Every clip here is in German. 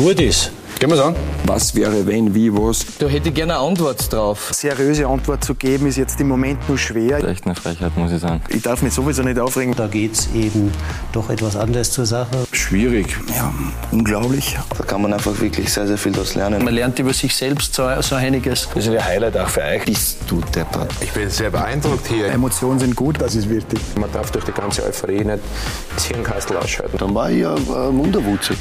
gut ist. Gehen wir an. Was wäre, wenn, wie, was? Da hätte ich gerne eine Antwort drauf. Seriöse Antwort zu geben, ist jetzt im Moment nur schwer. Echt eine Frechheit, muss ich sagen. Ich darf mich sowieso nicht aufregen. Da geht es eben doch etwas anders zur Sache. Schwierig. Ja, unglaublich. Da kann man einfach wirklich sehr, sehr viel daraus lernen. Man lernt über sich selbst so, so einiges. Das ist ein Highlight auch für euch. Bist du deppert. Ich bin sehr beeindruckt hier. Emotionen sind gut, das ist wichtig. Man darf durch die ganze Euphorie nicht das Hirnkastel ausschalten. Dann war ich ja äh, Munderwutze.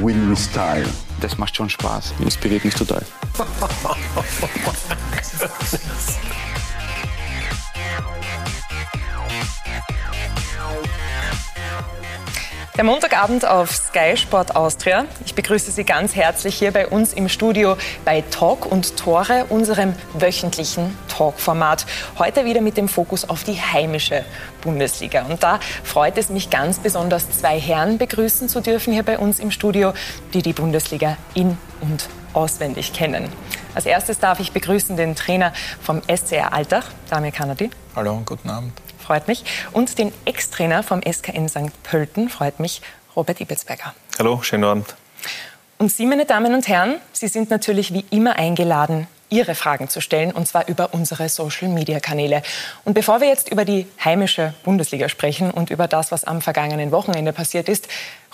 Win with Style. Das macht schon Spaß. Inspiriert mich total. Der Montagabend auf Sky Sport Austria. Ich begrüße Sie ganz herzlich hier bei uns im Studio bei Talk und Tore, unserem wöchentlichen Talk-Format. Heute wieder mit dem Fokus auf die heimische Bundesliga. Und da freut es mich ganz besonders, zwei Herren begrüßen zu dürfen hier bei uns im Studio, die die Bundesliga in und auswendig kennen. Als erstes darf ich begrüßen den Trainer vom SCR Altach, Damir Kanadi. Hallo, guten Abend. Freut mich. Und den Ex-Trainer vom SKN St. Pölten, freut mich, Robert Ibelsberger. Hallo, schönen Abend. Und Sie, meine Damen und Herren, Sie sind natürlich wie immer eingeladen, Ihre Fragen zu stellen, und zwar über unsere Social-Media-Kanäle. Und bevor wir jetzt über die heimische Bundesliga sprechen und über das, was am vergangenen Wochenende passiert ist,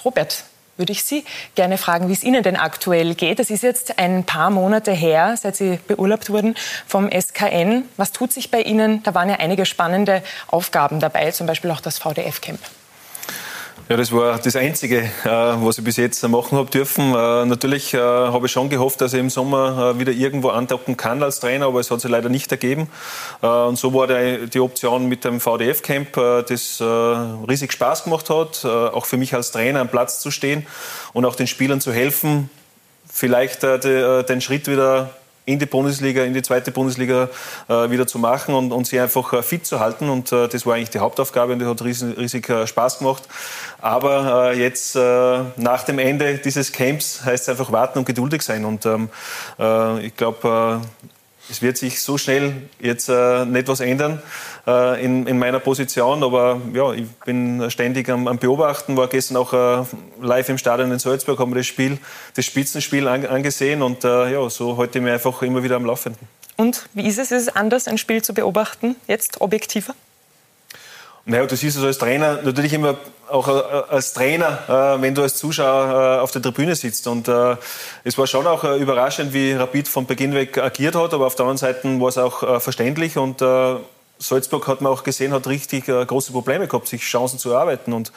Robert, würde ich Sie gerne fragen, wie es Ihnen denn aktuell geht. Es ist jetzt ein paar Monate her, seit Sie beurlaubt wurden vom SKN. Was tut sich bei Ihnen? Da waren ja einige spannende Aufgaben dabei, zum Beispiel auch das VDF-Camp. Ja, das war das Einzige, äh, was ich bis jetzt machen habe dürfen. Äh, natürlich äh, habe ich schon gehofft, dass ich im Sommer wieder irgendwo andocken kann als Trainer, aber es hat sich leider nicht ergeben. Und so war die Option mit dem VDF-Camp, das riesig Spaß gemacht hat, auch für mich als Trainer am Platz zu stehen und auch den Spielern zu helfen, vielleicht den Schritt wieder in die Bundesliga, in die zweite Bundesliga äh, wieder zu machen und, und sie einfach äh, fit zu halten. Und äh, das war eigentlich die Hauptaufgabe und die hat riesig, riesig äh, Spaß gemacht. Aber äh, jetzt äh, nach dem Ende dieses Camps heißt es einfach warten und geduldig sein. Und ähm, ich glaube, es wird sich so schnell jetzt äh, nicht was ändern äh, in, in, meiner Position, aber ja, ich bin ständig am, am Beobachten, war gestern auch äh, live im Stadion in Salzburg, haben wir das Spiel, das Spitzenspiel an, angesehen und äh, ja, so heute mir einfach immer wieder am Laufenden. Und wie ist es? Ist es anders, ein Spiel zu beobachten, jetzt objektiver? Naja, du siehst es als Trainer natürlich immer auch äh, als Trainer, äh, wenn du als Zuschauer äh, auf der Tribüne sitzt. Und es war schon auch überraschend, wie Rapid von Beginn weg agiert hat, aber auf der anderen Seite war es auch verständlich und Salzburg hat man auch gesehen, hat richtig äh, große Probleme gehabt, sich Chancen zu erarbeiten. Und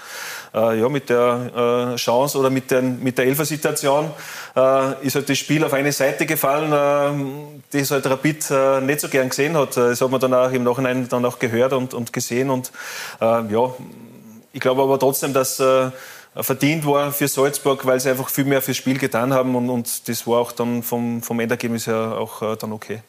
äh, ja, mit der äh, Chance oder mit, den, mit der Elfer-Situation äh, ist halt das Spiel auf eine Seite gefallen, äh, das halt Rapid äh, nicht so gern gesehen hat. Das hat man dann auch im Nachhinein dann auch gehört und, und gesehen. Und ja, ich glaube aber trotzdem, dass verdient war für Salzburg, weil sie einfach viel mehr fürs Spiel getan haben und, und das war auch dann vom, vom Endergebnis her auch dann okay.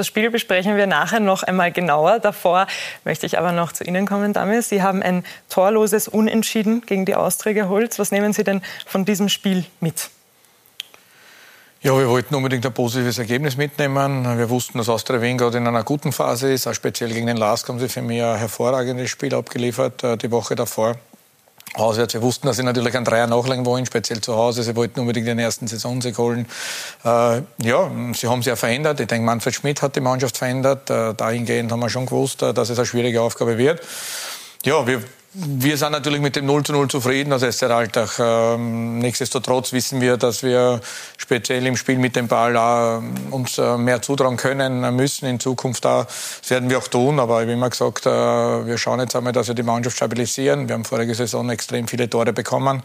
Das Spiel besprechen wir nachher noch einmal genauer. Davor möchte ich aber noch zu Ihnen kommen, Dame. Sie haben ein torloses Unentschieden gegen die Austria geholt. Was nehmen Sie denn von diesem Spiel mit? Ja, wir wollten unbedingt ein positives Ergebnis mitnehmen. Wir wussten, dass Austria Wien gerade in einer guten Phase ist. Auch speziell gegen den Lask haben sie für mich ein hervorragendes Spiel abgeliefert, äh, die Woche davor auswärts. Wir wussten, dass sie natürlich einen Dreier nachlegen wollen, speziell zu Hause. Sie wollten unbedingt den ersten Saisonsieg holen. Äh, ja, sie haben sich ja verändert. Ich denke, Manfred Schmidt hat die Mannschaft verändert. Äh, dahingehend haben wir schon gewusst, äh, dass es eine schwierige Aufgabe wird. Ja, wir wir sind natürlich mit dem 0 zu 0 zufrieden als SR Alltag. Ähm, nichtsdestotrotz wissen wir, dass wir speziell im Spiel mit dem Ball auch, uns äh, mehr zutrauen können müssen in Zukunft. Auch. Das werden wir auch tun, aber wie immer gesagt, äh, wir schauen jetzt einmal, dass wir die Mannschaft stabilisieren. Wir haben vorige Saison extrem viele Tore bekommen.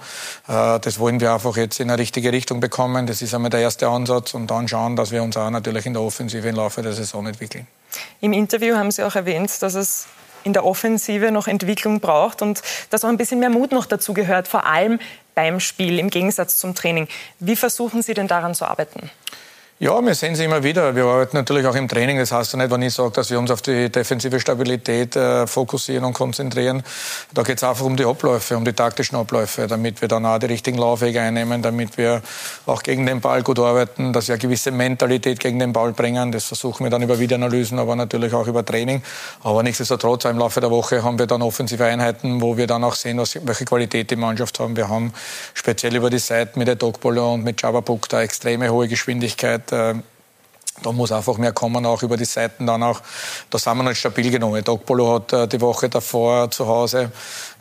Äh, das wollen wir einfach jetzt in eine richtige Richtung bekommen. Das ist einmal der erste Ansatz und dann schauen, dass wir uns auch natürlich in der Offensive im Laufe der Saison entwickeln. Im Interview haben Sie auch erwähnt, dass es in der Offensive noch Entwicklung braucht und dass auch ein bisschen mehr Mut noch dazu gehört, vor allem beim Spiel im Gegensatz zum Training. Wie versuchen Sie denn daran zu arbeiten? Ja, wir sehen sie immer wieder. Wir arbeiten natürlich auch im Training. Das heißt ja nicht, wenn ich sage, dass wir uns auf die defensive Stabilität äh, fokussieren und konzentrieren. Da geht es einfach um die Abläufe, um die taktischen Abläufe, damit wir dann auch die richtigen Laufwege einnehmen, damit wir auch gegen den Ball gut arbeiten, dass wir eine gewisse Mentalität gegen den Ball bringen. Das versuchen wir dann über Videoanalysen, aber natürlich auch über Training. Aber nichtsdestotrotz, im Laufe der Woche haben wir dann offensive Einheiten, wo wir dann auch sehen, was, welche Qualität die Mannschaft haben. Wir haben speziell über die Seite mit der Dogbolo und mit Book da extreme hohe Geschwindigkeit äh, da muss einfach mehr kommen, auch über die Seiten dann auch. Da sind wir nicht stabil genommen. Dogbolo hat äh, die Woche davor zu Hause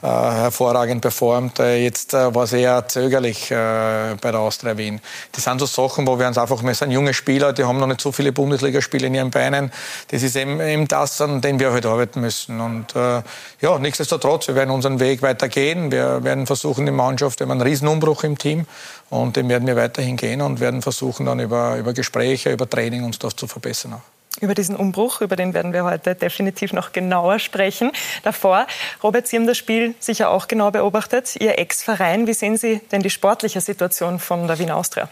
äh, hervorragend performt. Äh, jetzt äh, war es eher zögerlich äh, bei der Austria Wien. Das sind so Sachen, wo wir uns einfach, wir sind junge Spieler, die haben noch nicht so viele Bundesligaspiele in ihren Beinen. Das ist eben, eben das, an dem wir heute halt arbeiten müssen. Und äh, ja, nichtsdestotrotz, wir werden unseren Weg weitergehen. Wir werden versuchen, die Mannschaft, wir haben einen Riesenumbruch im Team und den werden wir weiterhin gehen und werden versuchen, dann über, über Gespräche, über Training uns das zu verbessern auch. Über diesen Umbruch, über den werden wir heute definitiv noch genauer sprechen. Davor, Robert, Sie haben das Spiel sicher auch genau beobachtet. Ihr Ex-Verein, wie sehen Sie denn die sportliche Situation von der Wien Austria?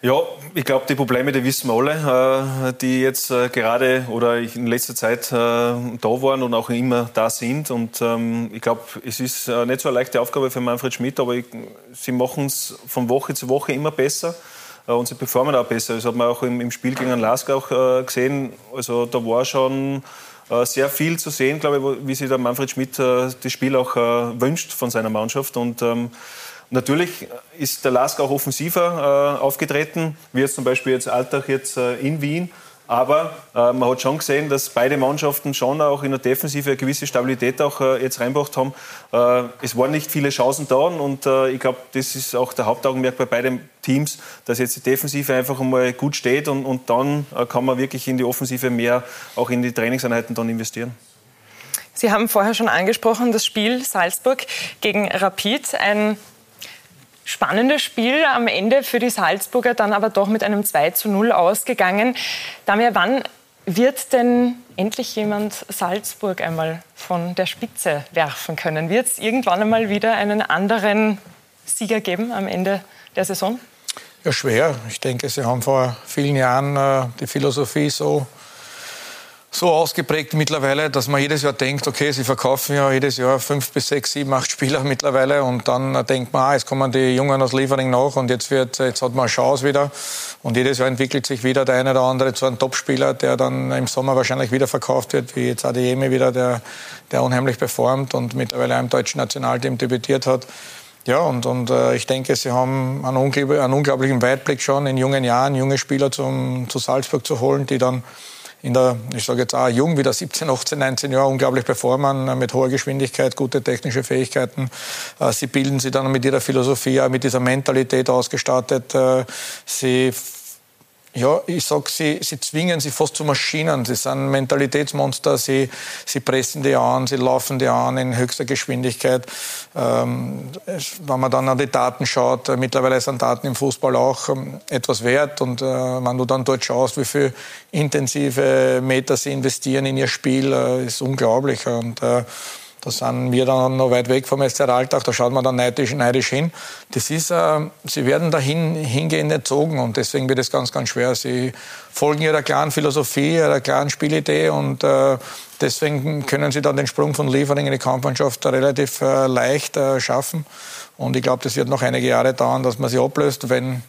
Ja, ich glaube, die Probleme, die wissen wir alle, äh, die jetzt äh, gerade oder in letzter Zeit äh, da waren und auch immer da sind. Und ähm, ich glaube, es ist nicht so eine leichte Aufgabe für Manfred Schmidt, aber sie machen es von Woche zu Woche immer besser und sie performen auch besser. Das hat man auch im, Spiel gegen Lask auch gesehen. Also da war schon sehr viel zu sehen, glaube ich, wie sich der Manfred Schmidt das Spiel auch wünscht von seiner Mannschaft. Und ähm, Natürlich ist der Lask auch offensiver äh, aufgetreten, wie jetzt zum Beispiel jetzt Alltag jetzt äh, in Wien. Aber äh, man hat schon gesehen, dass beide Mannschaften schon auch in der Defensive eine gewisse Stabilität auch äh, jetzt reinbracht haben. Äh, es waren nicht viele Chancen da und äh, ich glaube, das ist auch der Hauptaugenmerk bei beiden Teams, dass jetzt die Defensive einfach einmal gut steht und, und dann kann man wirklich in die Offensive mehr auch in die Trainingseinheiten dann investieren. Sie haben vorher schon angesprochen, das Spiel Salzburg gegen Rapid, ein spannendes Spiel am Ende für die Salzburger, dann aber doch mit einem 2 zu 0 ausgegangen. Damir, wann wird denn endlich jemand Salzburg einmal von der Spitze werfen können? Wird es irgendwann einmal wieder einen anderen Sieger geben am Ende der Saison? Ja, schwer. Ich denke, Sie haben vor vielen Jahren äh, die Philosophie so so ausgeprägt mittlerweile, dass man jedes Jahr denkt, okay, sie verkaufen ja jedes Jahr fünf bis sechs, sieben, acht Spieler mittlerweile und dann denkt man, ah, jetzt kommen die Jungen aus Liefering nach und jetzt wird, jetzt hat man eine Chance wieder und jedes Jahr entwickelt sich wieder der eine oder andere zu einem Topspieler, der dann im Sommer wahrscheinlich wieder verkauft wird, wie jetzt Adeyemi wieder, der, der unheimlich performt und mittlerweile im deutschen Nationalteam debütiert hat. Ja, und, und äh, ich denke, sie haben einen, unglaublich, einen unglaublichen Weitblick schon in jungen Jahren, junge Spieler zum, zu Salzburg zu holen, die dann in der, ich sage jetzt auch jung, wieder 17, 18, 19 Jahre unglaublich performen, äh, mit hoher Geschwindigkeit, gute technische Fähigkeiten. Äh, sie bilden sie dann mit ihrer Philosophie, mit dieser Mentalität ausgestattet. Äh, sie ja, ich sag, sie, sie zwingen sie fast zu Maschinen. Sie sind Mentalitätsmonster, sie, sie pressen die an, sie laufen die an in höchster Geschwindigkeit. Ähm, wenn man dann an die Daten schaut, äh, mittlerweile sind Daten im Fußball auch ähm, etwas wert. Und äh, wenn du dann dort schaust, wie viel intensive Meter sie investieren in ihr Spiel, äh, ist unglaublich. Und äh, da sind wir dann noch weit weg vom SC Alltag, da schaut man dann neidisch, neidisch hin. Das ist, äh, sie werden dahin hingehend erzogen und deswegen wird es ganz, ganz schwer. Sie folgen ihrer klaren Philosophie, ihrer klaren Spielidee und äh, deswegen können sie dann den Sprung von Liefering in die Kampfmannschaft relativ äh, leicht äh, schaffen. Und ich glaube, das wird noch einige Jahre dauern, dass man sie ablöst, wenn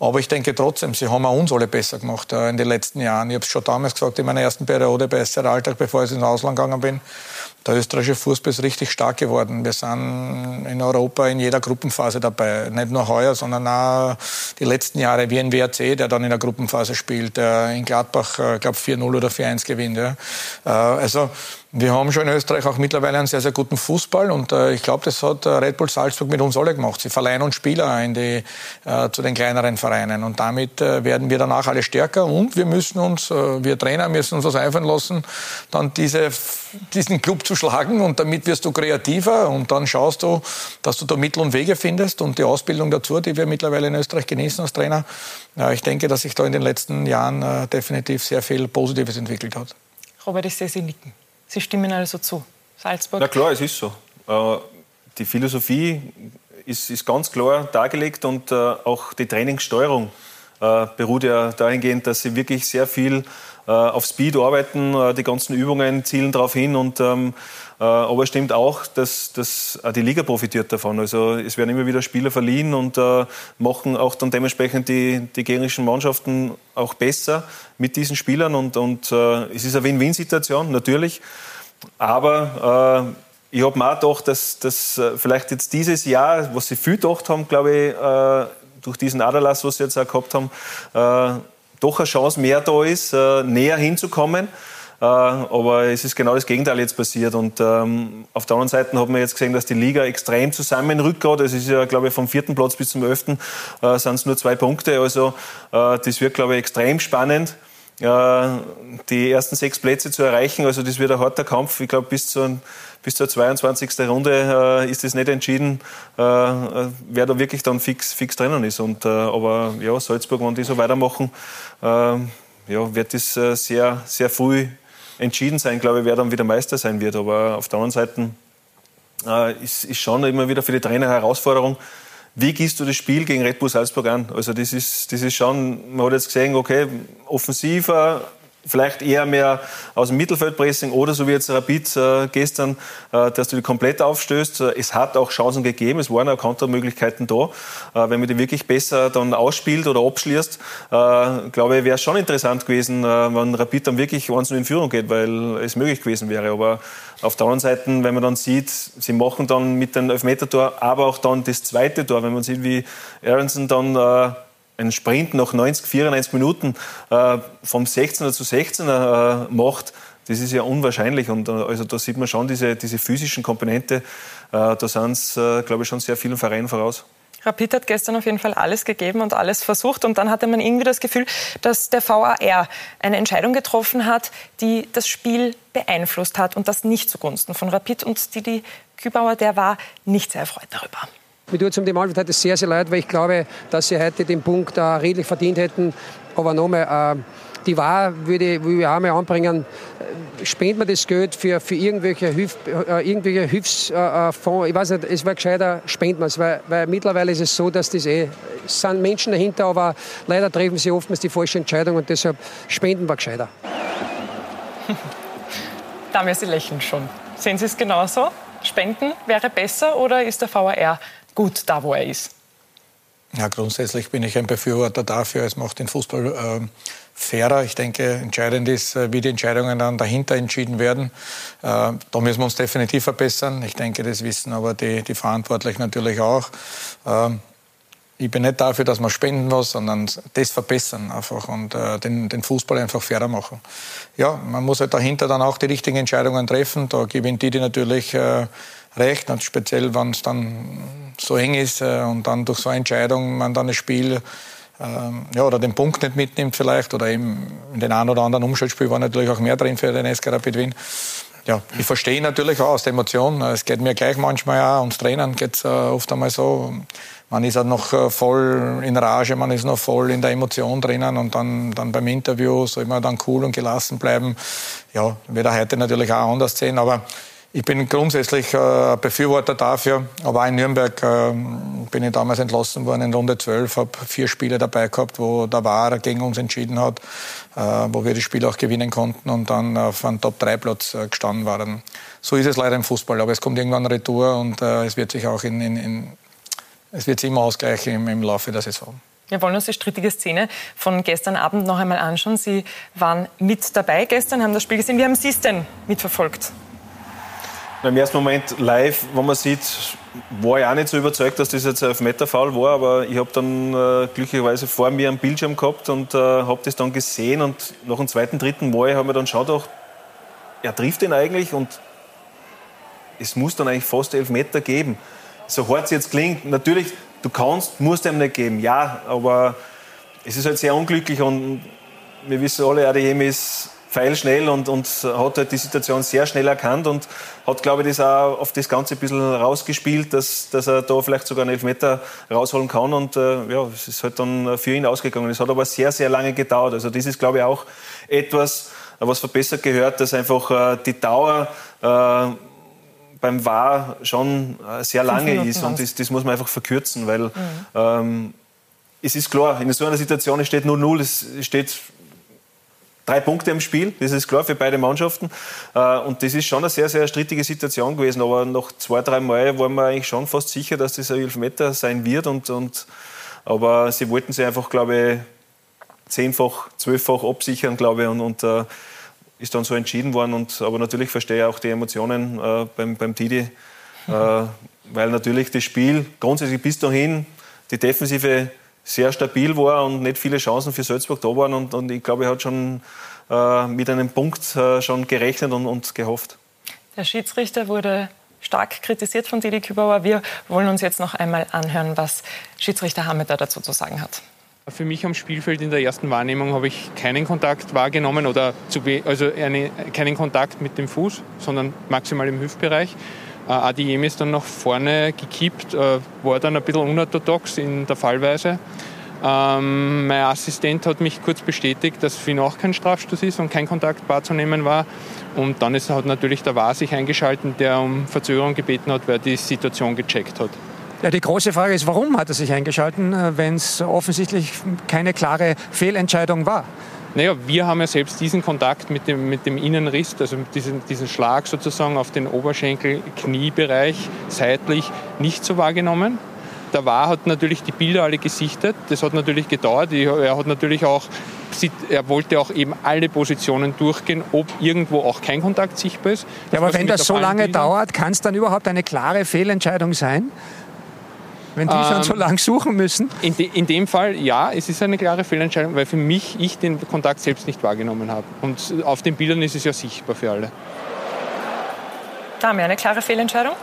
aber ich denke trotzdem, sie haben auch uns alle besser gemacht äh, in den letzten Jahren. Ich habe es schon damals gesagt, in meiner ersten Periode bei SR Alltag, bevor ich ins Ausland gegangen bin. Der österreichische Fußball ist richtig stark geworden. Wir sind in Europa in jeder Gruppenphase dabei. Nicht nur heuer, sondern auch die letzten Jahre, wie ein WRC, der dann in der Gruppenphase spielt, der in Gladbach, ich glaube 4-0 oder 4-1 gewinnt. Ja. Äh, also wir haben schon in Österreich auch mittlerweile einen sehr, sehr guten Fußball und äh, ich glaube, das hat äh, Red Bull Salzburg mit uns alle gemacht. Sie verleihen uns Spieler in die, äh, zu den kleineren Vereinen und damit äh, werden wir danach alle stärker und wir müssen uns, äh, wir Trainer müssen uns was einfallen lassen, dann diese, diesen Club zu schlagen und damit wirst du kreativer und dann schaust du, dass du da Mittel und Wege findest und die Ausbildung dazu, die wir mittlerweile in Österreich genießen als Trainer. Ja, ich denke, dass sich da in den letzten Jahren äh, definitiv sehr viel Positives entwickelt hat. Robert, ich sehe Sie nicken. Sie stimmen also zu. Salzburg? Na klar, es ist so. Äh, die Philosophie ist, ist ganz klar dargelegt und äh, auch die Trainingssteuerung äh, beruht ja dahingehend, dass sie wirklich sehr viel auf Speed arbeiten, äh, die ganzen Übungen zielen darauf hin und ähm, äh, aber es stimmt auch, dass, dass auch die Liga profitiert davon. Also es werden immer wieder Spieler verliehen und äh, machen auch dann dementsprechend die, die gegnerischen Mannschaften auch besser mit diesen Spielern und, und äh, es ist eine Win-Win-Situation, natürlich. Aber äh, ich habe mir auch gedacht, dass, dass äh, vielleicht jetzt dieses Jahr, was sie viel gedacht haben, glaube ich, äh, durch diesen Aderlass, was sie jetzt auch gehabt haben, doch eine Chance mehr da ist, näher hinzukommen. Äh, aber es ist genau das Gegenteil jetzt passiert. Und ähm, auf der anderen Seite haben wir jetzt gesehen, dass die Liga extrem zusammenrückt. Es ist ja, glaube ich, vom vierten Platz bis zum elften äh, sind es nur zwei Punkte. Also äh, das wird, glaube ich, extrem spannend äh, die ersten sechs Plätze zu erreichen. Also das wird ein harter Kampf. Ich glaube, bis, zur, bis zur 22. Runde äh, ist es nicht entschieden, äh, wer da wirklich dann fix, fix drinnen ist. Und, äh, aber ja, Salzburg, wenn die so weitermachen, äh, ja, wird es äh, sehr, sehr früh entschieden sein, glaube ich, wer dann wieder Meister sein wird. Aber auf der anderen Seite äh, ist, ist schon immer wieder für die Trainer eine Herausforderung. Wie gehst du das Spiel gegen Red Bull Salzburg an? Also das ist, das ist schon, man hat jetzt gesehen, okay, offensiver, vielleicht eher mehr aus dem Mittelfeldpressing oder so wie jetzt Rapid äh, gestern, äh, dass du die komplett aufstößt. Äh, es hat auch Chancen gegeben, es waren auch Kontermöglichkeiten da. Wenn man die wirklich besser dann ausspielt oder abschließt, glaube ich, wäre es schon interessant gewesen, wenn Rapid dann wirklich einzeln in Führung geht, weil es möglich gewesen wäre. Aber auf der anderen Seite, wenn man dann sieht, sie machen dann mit dem Elfmeter-Tor, aber auch dann das zweite Tor, wenn man sieht, wie Aronson dann einen Sprint nach 90, 94 Minuten äh, vom 16er zu 16er äh, macht, das ist ja unwahrscheinlich. Und äh, also da sieht man schon diese, diese physischen Komponente. Äh, da sind es, äh, glaube ich, schon sehr vielen Vereinen voraus. Rapid hat gestern auf jeden Fall alles gegeben und alles versucht. Und dann hatte man irgendwie das Gefühl, dass der VAR eine Entscheidung getroffen hat, die das Spiel beeinflusst hat und das nicht zugunsten von Rapid. Und Didi Kübauer, der war nicht sehr erfreut darüber. Mir tut es um die Mannschaft heute sehr, sehr leid, weil ich glaube, dass sie heute den Punkt äh, redlich verdient hätten. Aber nochmal, äh, die Wahl würde, würde ich auch mal anbringen, äh, spendet man das Geld für, für irgendwelche, Hilf, äh, irgendwelche Hilfsfonds, ich weiß nicht, es wäre gescheiter, spendet man es, weil, weil mittlerweile ist es so, dass das eh, es sind Menschen dahinter, aber leider treffen sie oftmals die falsche Entscheidung und deshalb spenden wir gescheiter. Damals, Sie lächeln schon. Sehen Sie es genauso? Spenden wäre besser oder ist der VAR gut da, wo er ist? Ja, grundsätzlich bin ich ein Befürworter dafür. Es macht den Fußball äh, fairer. Ich denke, entscheidend ist, äh, wie die Entscheidungen dann dahinter entschieden werden. Äh, da müssen wir uns definitiv verbessern. Ich denke, das wissen aber die, die Verantwortlichen natürlich auch. Äh, ich bin nicht dafür, dass man spenden muss, sondern das verbessern einfach und äh, den, den Fußball einfach fairer machen. Ja, man muss halt dahinter dann auch die richtigen Entscheidungen treffen. Da gewinnt die, die natürlich äh, recht, und speziell wenn es dann so eng ist äh, und dann durch so eine Entscheidung man dann das Spiel ähm, ja, oder den Punkt nicht mitnimmt vielleicht oder eben in den einen oder anderen Umschaltspiel war natürlich auch mehr drin für den SK Rapid Wien. Ja, ich verstehe natürlich auch aus der Emotion. Es geht mir gleich manchmal auch, uns Trainern geht es äh, oft einmal so. Man ist halt noch äh, voll in Rage, man ist noch voll in der Emotion drinnen und dann, dann beim Interview soll man dann cool und gelassen bleiben. Ja, wird er heute natürlich auch anders sehen, aber ich bin grundsätzlich äh, Befürworter dafür, aber auch in Nürnberg äh, bin ich damals entlassen worden in Runde 12, habe vier Spiele dabei gehabt, wo der VAR gegen uns entschieden hat, äh, wo wir das Spiel auch gewinnen konnten und dann auf einem Top-3-Platz äh, gestanden waren. So ist es leider im Fußball, aber es kommt irgendwann Retour und äh, es wird sich auch in, in, in es wird sich immer ausgleichen im, im Laufe der Saison. Wir wollen uns die strittige Szene von gestern Abend noch einmal anschauen. Sie waren mit dabei gestern, haben das Spiel gesehen. Wie haben Sie es denn mitverfolgt? Im ersten Moment live, wenn man sieht, war ich auch nicht so überzeugt, dass das jetzt ein Elfmeter-Foul war, aber ich habe dann äh, glücklicherweise vor mir einen Bildschirm gehabt und äh, habe das dann gesehen und nach dem zweiten, dritten Mal haben wir dann schon gedacht, er trifft ihn eigentlich und es muss dann eigentlich fast Elfmeter geben. So hart es jetzt klingt, natürlich, du kannst, musst ihm nicht geben, ja, aber es ist halt sehr unglücklich und wir wissen alle, ADM ist feilschnell und, und hat halt die Situation sehr schnell erkannt und hat, glaube ich, das auch auf das Ganze ein bisschen rausgespielt, dass, dass er da vielleicht sogar einen Elfmeter rausholen kann. Und äh, ja, es ist halt dann für ihn ausgegangen. Es hat aber sehr, sehr lange gedauert. Also das ist, glaube ich, auch etwas, was verbessert gehört, dass einfach äh, die Dauer äh, beim War schon äh, sehr lange ist. Und das, das, muss man einfach verkürzen, weil mhm. ähm, es ist klar, in so einer Situation es steht 0-0, es steht drei Punkte im Spiel, das ist klar für beide Mannschaften. Äh, und das ist schon eine sehr, sehr strittige Situation gewesen. Aber nach zwei, drei Mal waren wir eigentlich schon fast sicher, dass das ein Elfmeter sein wird. Und, und, aber sie wollten sich einfach, glaube ich, zehnfach, zwölffach absichern, glaube ich. Und, und uh, ist dann so entschieden worden. Und, aber natürlich verstehe ich auch die Emotionen uh, beim, beim Tidi. Uh, weil natürlich das Spiel grundsätzlich bis dahin die Defensive sehr stabil war und nicht viele Chancen für Salzburg da waren. Und, und ich glaube, er hat schon äh, mit einem Punkt äh, schon gerechnet und, und, gehofft. Der Schiedsrichter wurde stark kritisiert von Didi Kübauer. Wir wollen uns jetzt noch einmal anhören, was Schiedsrichter Hameter dazu zu sagen hat. Für mich am Spielfeld in der ersten Wahrnehmung habe ich keinen Kontakt wahrgenommen oder zu, also eine, keinen Kontakt mit dem Fuß, sondern maximal im Hüftbereich. Äh, Adiyemi ist dann nach vorne gekippt, äh, war dann ein bisschen unorthodox in der Fallweise. Ähm, mein Assistent hat mich kurz bestätigt, dass für ihn auch kein Strafstoß ist und kein Kontakt wahrzunehmen war. Und dann ist, hat natürlich der War sich eingeschaltet, der um Verzögerung gebeten hat, weil er die Situation gecheckt hat. Ja, die große Frage ist, warum hat er sich eingeschaltet, äh, wenn es offensichtlich keine klare Fehlentscheidung war? Naja, wir haben ja selbst diesen Kontakt mit dem, mit dem Innenriss, also diesen, diesen Schlag sozusagen auf den Oberschenkel-Kniebereich seitlich nicht so wahrgenommen. Der War hat natürlich die Bilder alle gesichtet. Das hat natürlich gedauert. Er hat natürlich auch, er wollte auch eben alle Positionen durchgehen, ob irgendwo auch kein Kontakt sichtbar ist. Ja, aber wenn das so lange dauert, kann es dann überhaupt eine klare Fehlentscheidung sein? Wenn die ähm, schon so lange suchen müssen? In, de, in, dem Fall ja, es ist eine klare Fehlentscheidung, weil für mich ich den Kontakt selbst nicht wahrgenommen habe. Und auf den Bildern ist es ja sichtbar für alle. Da haben wir eine klare Fehlentscheidung.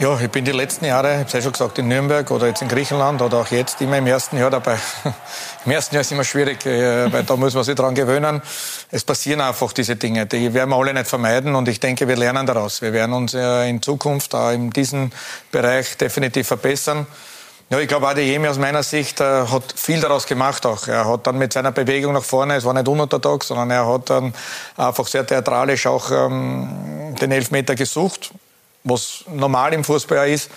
Ja, ich bin die letzten Jahre, ich habe es ja schon gesagt, in Nürnberg oder jetzt in Griechenland oder auch jetzt immer im ersten Jahr dabei. Im ersten Jahr ist immer schwierig, äh, weil da muss man sich dran gewöhnen. Es passieren einfach diese Dinge, die werden wir alle nicht vermeiden und ich denke, wir lernen daraus. Wir werden uns in Zukunft auch in diesem Bereich definitiv verbessern. Ja, ich glaube, Adeyemi aus meiner Sicht äh, hat viel daraus gemacht auch. Er hat dann mit seiner Bewegung nach vorne, es war nicht unorthodox, sondern er hat dann einfach sehr theatralisch auch ähm, den Elfmeter gesucht was normal im Fußball ist.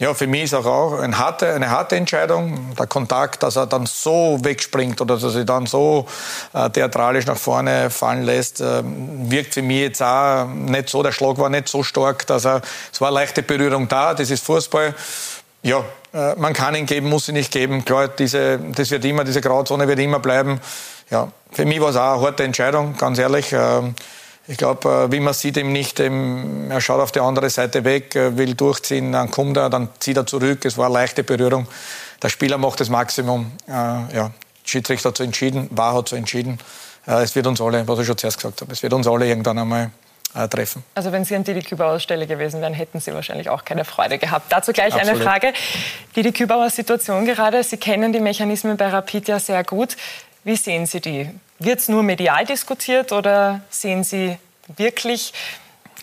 Ja, für mich ist auch, auch eine, harte, eine harte Entscheidung. Der Kontakt, dass er dann so wegspringt oder dass er sich dann so äh, theatralisch nach vorne fallen lässt, äh, wirkt für mich jetzt auch nicht so. Der Schlag war nicht so stark, dass er, es war eine leichte Berührung da. Das ist Fußball. Ja, äh, man kann ihn geben, muss ihn nicht geben. Klar, diese, das wird immer, diese Grauzone wird immer bleiben. Ja, für mich war es auch eine harte Entscheidung, ganz ehrlich. Ähm, ich glaube, äh, wie man sieht, ihm nicht, er schaut auf die andere Seite weg, äh, will durchziehen, dann kommt er, dann zieht er zurück. Es war eine leichte Berührung. Der Spieler macht das Maximum. Äh, ja, Schiedsrichter hat so entschieden, war hat so entschieden. Es wird uns alle, was ich schon zuerst gesagt habe, es wird uns alle irgendwann einmal treffen. Also wenn Sie an Didi Kübauer Stelle gewesen wären, hätten Sie wahrscheinlich auch keine Freude gehabt. Dazu gleich Absolut. eine Frage. Didi Kübauer Situation gerade. Sie kennen die Mechanismen bei Rapid ja sehr gut. Wie sehen Sie die? Wird es nur medial diskutiert oder sehen Sie wirklich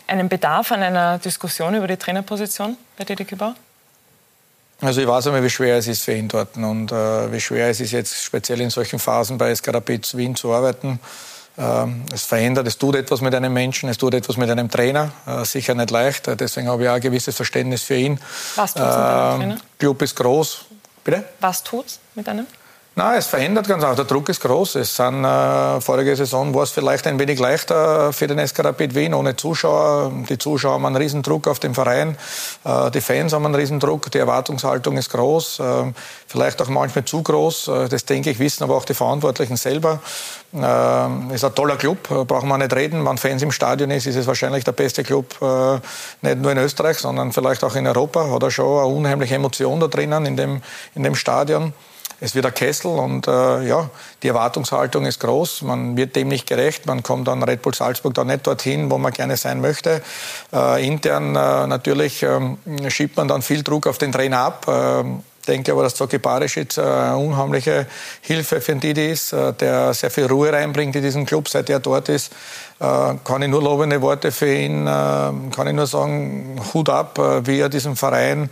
einen Bedarf an einer Diskussion über die Trainerposition bei Didi Kübauer? Also ich weiß einmal, wie schwer es ist für ihn dort und äh, wie schwer es ist jetzt speziell in solchen Phasen bei Skarabitz Wien zu arbeiten. Ähm, es verändert, es tut etwas mit einem Menschen, es tut etwas mit einem Trainer. Äh, sicher nicht leicht, deswegen habe ich auch ein gewisses Verständnis für ihn. Was tut es mit einem Trainer? Club ist groß. Bitte? Was tut es mit einem? Na, es verändert ganz einfach. Der Druck ist groß. Es sind, äh, vorige Saison war es vielleicht ein wenig leichter für den SK Rapid Wien ohne Zuschauer. Die Zuschauer haben einen Riesendruck auf den Verein. Äh, die Fans haben einen Riesendruck. Die Erwartungshaltung ist groß. Äh, vielleicht auch manchmal zu groß. Äh, das denke ich, wissen aber auch die Verantwortlichen selber. Äh, ist ein toller Club, äh, brauchen wir nicht reden. Wenn Fans im Stadion ist, ist es wahrscheinlich der beste Club, äh, nicht nur in Österreich, sondern vielleicht auch in Europa. Hat er schon eine unheimliche Emotion da drinnen in dem, in dem Stadion es wird ein Kessel und äh, ja, die Erwartungshaltung ist groß. Man wird dem nicht gerecht. Man kommt an Red Bull Salzburg da nicht dorthin, wo man gerne sein möchte. Äh, intern äh, natürlich ähm, schiebt man dann viel Druck auf den Trainer ab. Ähm, ich denke aber, dass Zoki Barisic eine unheimliche Hilfe für den Didi ist, äh, der sehr viel Ruhe reinbringt in diesen Club, seit er dort ist. Äh, kann ich nur lobende Worte für ihn, äh, kann ich nur sagen, Hut ab, wie er diesen Verein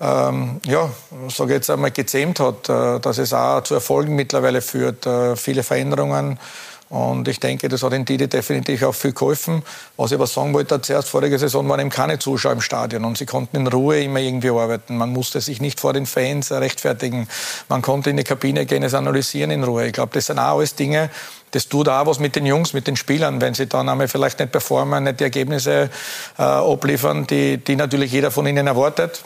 ähm, ja, sage jetzt einmal gezähmt hat, dass es auch zu Erfolgen mittlerweile führt, viele Veränderungen Und ich denke, das hat den Didi definitiv auch viel geholfen. Was ich aber sagen wollte, zuerst vorige Saison waren eben keine Zuschauer im Stadion und sie konnten in Ruhe immer irgendwie arbeiten. Man musste sich nicht vor den Fans rechtfertigen. Man konnte in die Kabine gehen, es analysieren in Ruhe. Ich glaube, das sind auch alles Dinge, das tut auch was mit den Jungs, mit den Spielern, wenn sie dann einmal vielleicht nicht performen, nicht die Ergebnisse äh, abliefern, die, die natürlich jeder von ihnen erwartet.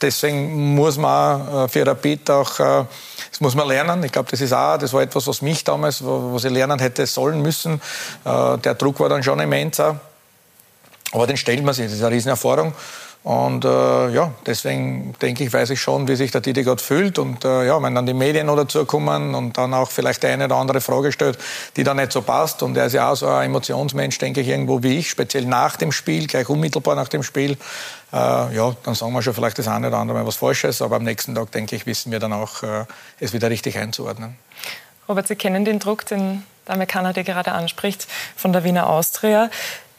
Deswegen muss man äh, für Rapid auch, äh, das muss man lernen. Ich glaube, das ist auch, das war etwas, was mich damals, was ich lernen hätte sollen müssen. Äh, der Druck war dann schon immenser. Aber den stellt man sich, das ist eine Riesenerfahrung. Und äh, ja, deswegen denke ich, weiß ich schon, wie sich der Didi gerade fühlt. Und äh, ja, wenn dann die Medien noch dazu kommen und dann auch vielleicht die eine oder andere Frage stellt, die dann nicht so passt. Und er ist ja auch so ein Emotionsmensch, denke ich, irgendwo wie ich, speziell nach dem Spiel, gleich unmittelbar nach dem Spiel. Äh, ja, dann sagen wir schon vielleicht das eine oder andere Mal was Falsches. Aber am nächsten Tag, denke ich, wissen wir dann auch, äh, es wieder richtig einzuordnen. Robert, Sie kennen den Druck, den der Amerikaner, der gerade anspricht, von der Wiener Austria.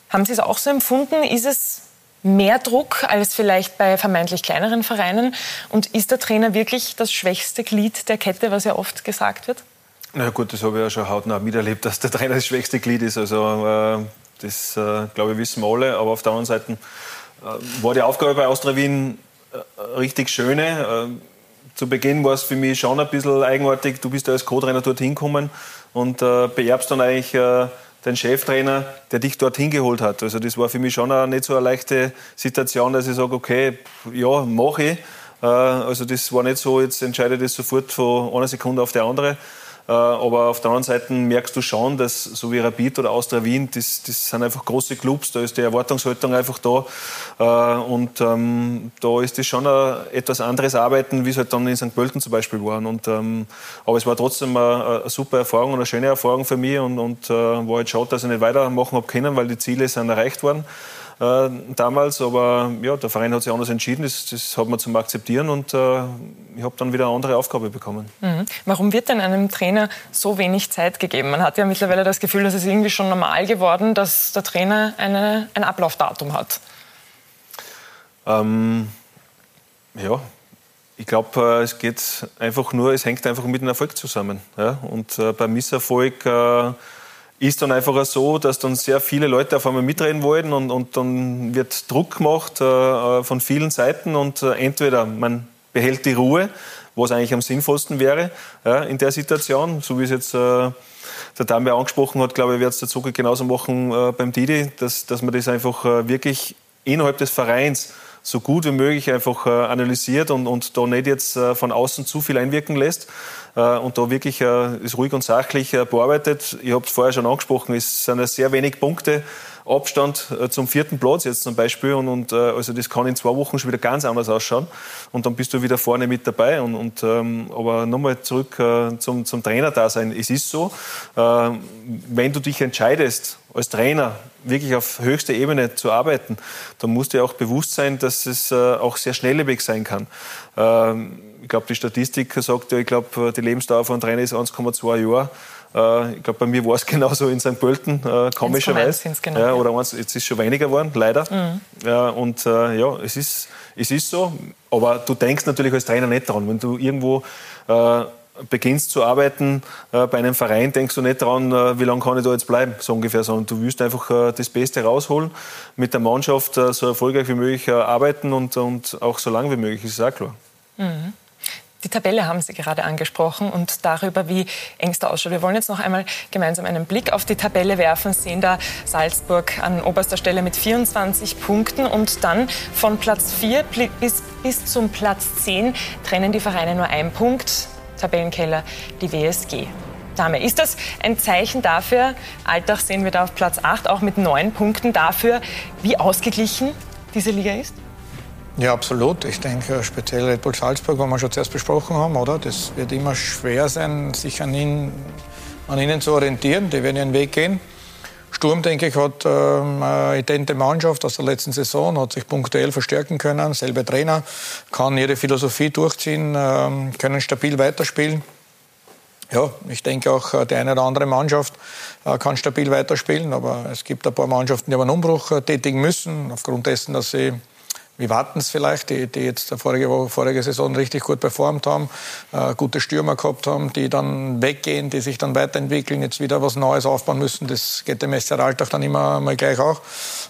Haben Sie es auch so empfunden? Ist es mehr Druck als vielleicht bei vermeintlich kleineren Vereinen? Und ist der Trainer wirklich das schwächste Glied der Kette, was ja oft gesagt wird? Na gut, das habe ich ja schon hautnah miterlebt, dass der Trainer das schwächste Glied ist. Also äh, das, äh, glaube ich, wissen wir alle. Aber auf der anderen Seite äh, war die Aufgabe bei Austria Wien richtig schöne. Zu Beginn war es für mich schon ein bisschen eigenartig. Du bist als Co-Trainer dorthin gekommen und beerbst dann eigentlich den Cheftrainer, der dich dorthin geholt hat. Also das war für mich schon eine, nicht so eine leichte Situation, dass ich sage, okay, ja, mache ich. Äh, also das war nicht so, jetzt entscheide ich das sofort von einer Sekunde auf die andere. Äh, aber auf der anderen Seite merkst du schon, dass so wie Rapid oder Austria Wien, das, das sind einfach große Clubs, da ist die Erwartungshaltung einfach da. Äh, und ähm, da ist das schon ein etwas anderes Arbeiten, wie es halt dann in St. Pölten zum Beispiel war. Und, ähm, aber es war trotzdem eine, eine, super Erfahrung und eine schöne Erfahrung für mich und, und äh, war halt schade, dass ich nicht weitermachen habe können, weil die Ziele sind erreicht worden äh, damals. Aber ja, der Verein hat sich anders entschieden. Das, das hat man zum Akzeptieren und äh, ich habe dann wieder eine andere Aufgabe bekommen. Mhm. Warum wird denn einem Trainer so wenig Zeit gegeben? Man hat ja mittlerweile das Gefühl, dass es irgendwie schon normal geworden, dass der Trainer eine, ein Ablaufdatum hat. Ähm, ja, ich glaube, äh, es geht einfach nur, es hängt einfach mit dem Erfolg zusammen. Ja? Und äh, beim Misserfolg äh, ist dann einfach so, dass dann sehr viele Leute auf einmal mitreden wollen und, und dann wird Druck gemacht äh, äh, von vielen Seiten und äh, entweder man behält die Ruhe, was eigentlich am sinnvollsten wäre ja, in der Situation, so wie es jetzt äh, der Dame angesprochen hat, glaube ich, wird es der Zucker genauso machen äh, beim Didi, dass, dass man das einfach äh, wirklich innerhalb des Vereins so gut wie möglich einfach analysiert und, und da nicht jetzt von außen zu viel einwirken lässt, äh, und da wirklich äh, ist ruhig und sachlich äh, bearbeitet. Ich habe es vorher schon angesprochen, es sind ja sehr wenig Punkte. Abstand zum vierten Platz jetzt zum Beispiel und, und also das kann in zwei Wochen schon wieder ganz anders ausschauen und dann bist du wieder vorne mit dabei und, und ähm, aber nochmal zurück äh, zum, zum Trainer-Dasein. Es ist so, äh, wenn du dich entscheidest als Trainer wirklich auf höchster Ebene zu arbeiten, dann musst du dir auch bewusst sein, dass es äh, auch sehr schnelllebig sein kann. Ähm, ich glaube, die Statistik sagt ja, ich glaube, die Lebensdauer von Trainer ist 1,2 Jahre. Äh, ich glaube, bei mir war es genauso in St. Pölten, äh, komischerweise. Genau, ja, oder eins, jetzt ist es schon weniger geworden, leider. Mhm. Ja, und äh, ja, es ist, es ist so. Aber du denkst natürlich als Trainer nicht dran. Wenn du irgendwo äh, beginnst zu arbeiten äh, bei einem Verein, denkst du nicht daran, äh, wie lange kann ich da jetzt bleiben, so ungefähr, sondern du willst einfach äh, das Beste rausholen, mit der Mannschaft äh, so erfolgreich wie möglich arbeiten und, und auch so lange wie möglich, ist auch klar. Mhm. Die Tabelle haben Sie gerade angesprochen und darüber, wie eng es da ausschaut. Wir wollen jetzt noch einmal gemeinsam einen Blick auf die Tabelle werfen. Sehen da Salzburg an oberster Stelle mit 24 Punkten und dann von Platz 4 bis, bis zum Platz 10 trennen die Vereine nur ein Punkt. Tabellenkeller die WSG. Dame, ist das ein Zeichen dafür, Alltag sehen wir da auf Platz 8, auch mit neun Punkten dafür, wie ausgeglichen diese Liga ist? Ja, absolut. Ich denke, speziell Red Bull Salzburg, was wir schon zuerst besprochen haben, oder? Das wird immer schwer sein, sich an ihnen, an ihnen zu orientieren. Die werden ihren Weg gehen. Sturm, denke ich, hat ähm, eine idente Mannschaft aus der letzten Saison, hat sich punktuell verstärken können, selber Trainer, kann ihre Philosophie durchziehen, ähm, können stabil weiterspielen. Ja, ich denke auch, äh, die eine oder andere Mannschaft äh, kann stabil weiterspielen, aber es gibt ein paar Mannschaften, die aber einen Umbruch äh, tätigen müssen, aufgrund dessen, dass sie wie Wartens vielleicht, die, die jetzt vorige, Woche, vorige Saison richtig gut performt haben, äh, gute Stürmer gehabt haben, die dann weggehen, die sich dann weiterentwickeln, jetzt wieder was Neues aufbauen müssen. Das geht dem SR Alltag dann immer mal gleich auch.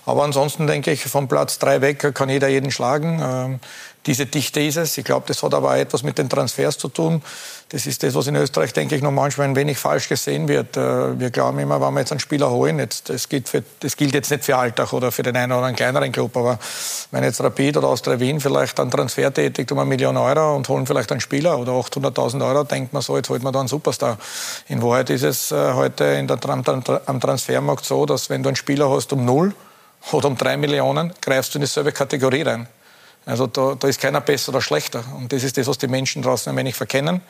Aber ansonsten denke ich, vom Platz drei weg kann jeder jeden schlagen. Ähm, diese Dichte ist es. Ich glaube, das hat aber auch etwas mit den Transfers zu tun. Das ist das, was in Österreich, denke ich, noch manchmal ein wenig falsch gesehen wird. Äh, wir glauben immer, wenn wir jetzt einen Spieler holen, jetzt, das, gilt für, das gilt jetzt nicht für Alltag oder für den einen oder anderen kleineren Club, aber wenn jetzt Rapid oder Austria Wien vielleicht einen Transfer tätigt um eine Million Euro und holen vielleicht einen Spieler oder 800.000 Euro, denkt man so, jetzt holt man da einen Superstar. In Wahrheit ist es äh, heute in der, am Transfermarkt so, dass wenn du einen Spieler hast um null oder um drei Millionen, greifst du in dieselbe Kategorie rein. Also da, da ist keiner besser oder schlechter. Und das ist das, was die Menschen draußen ein wenig verkennen.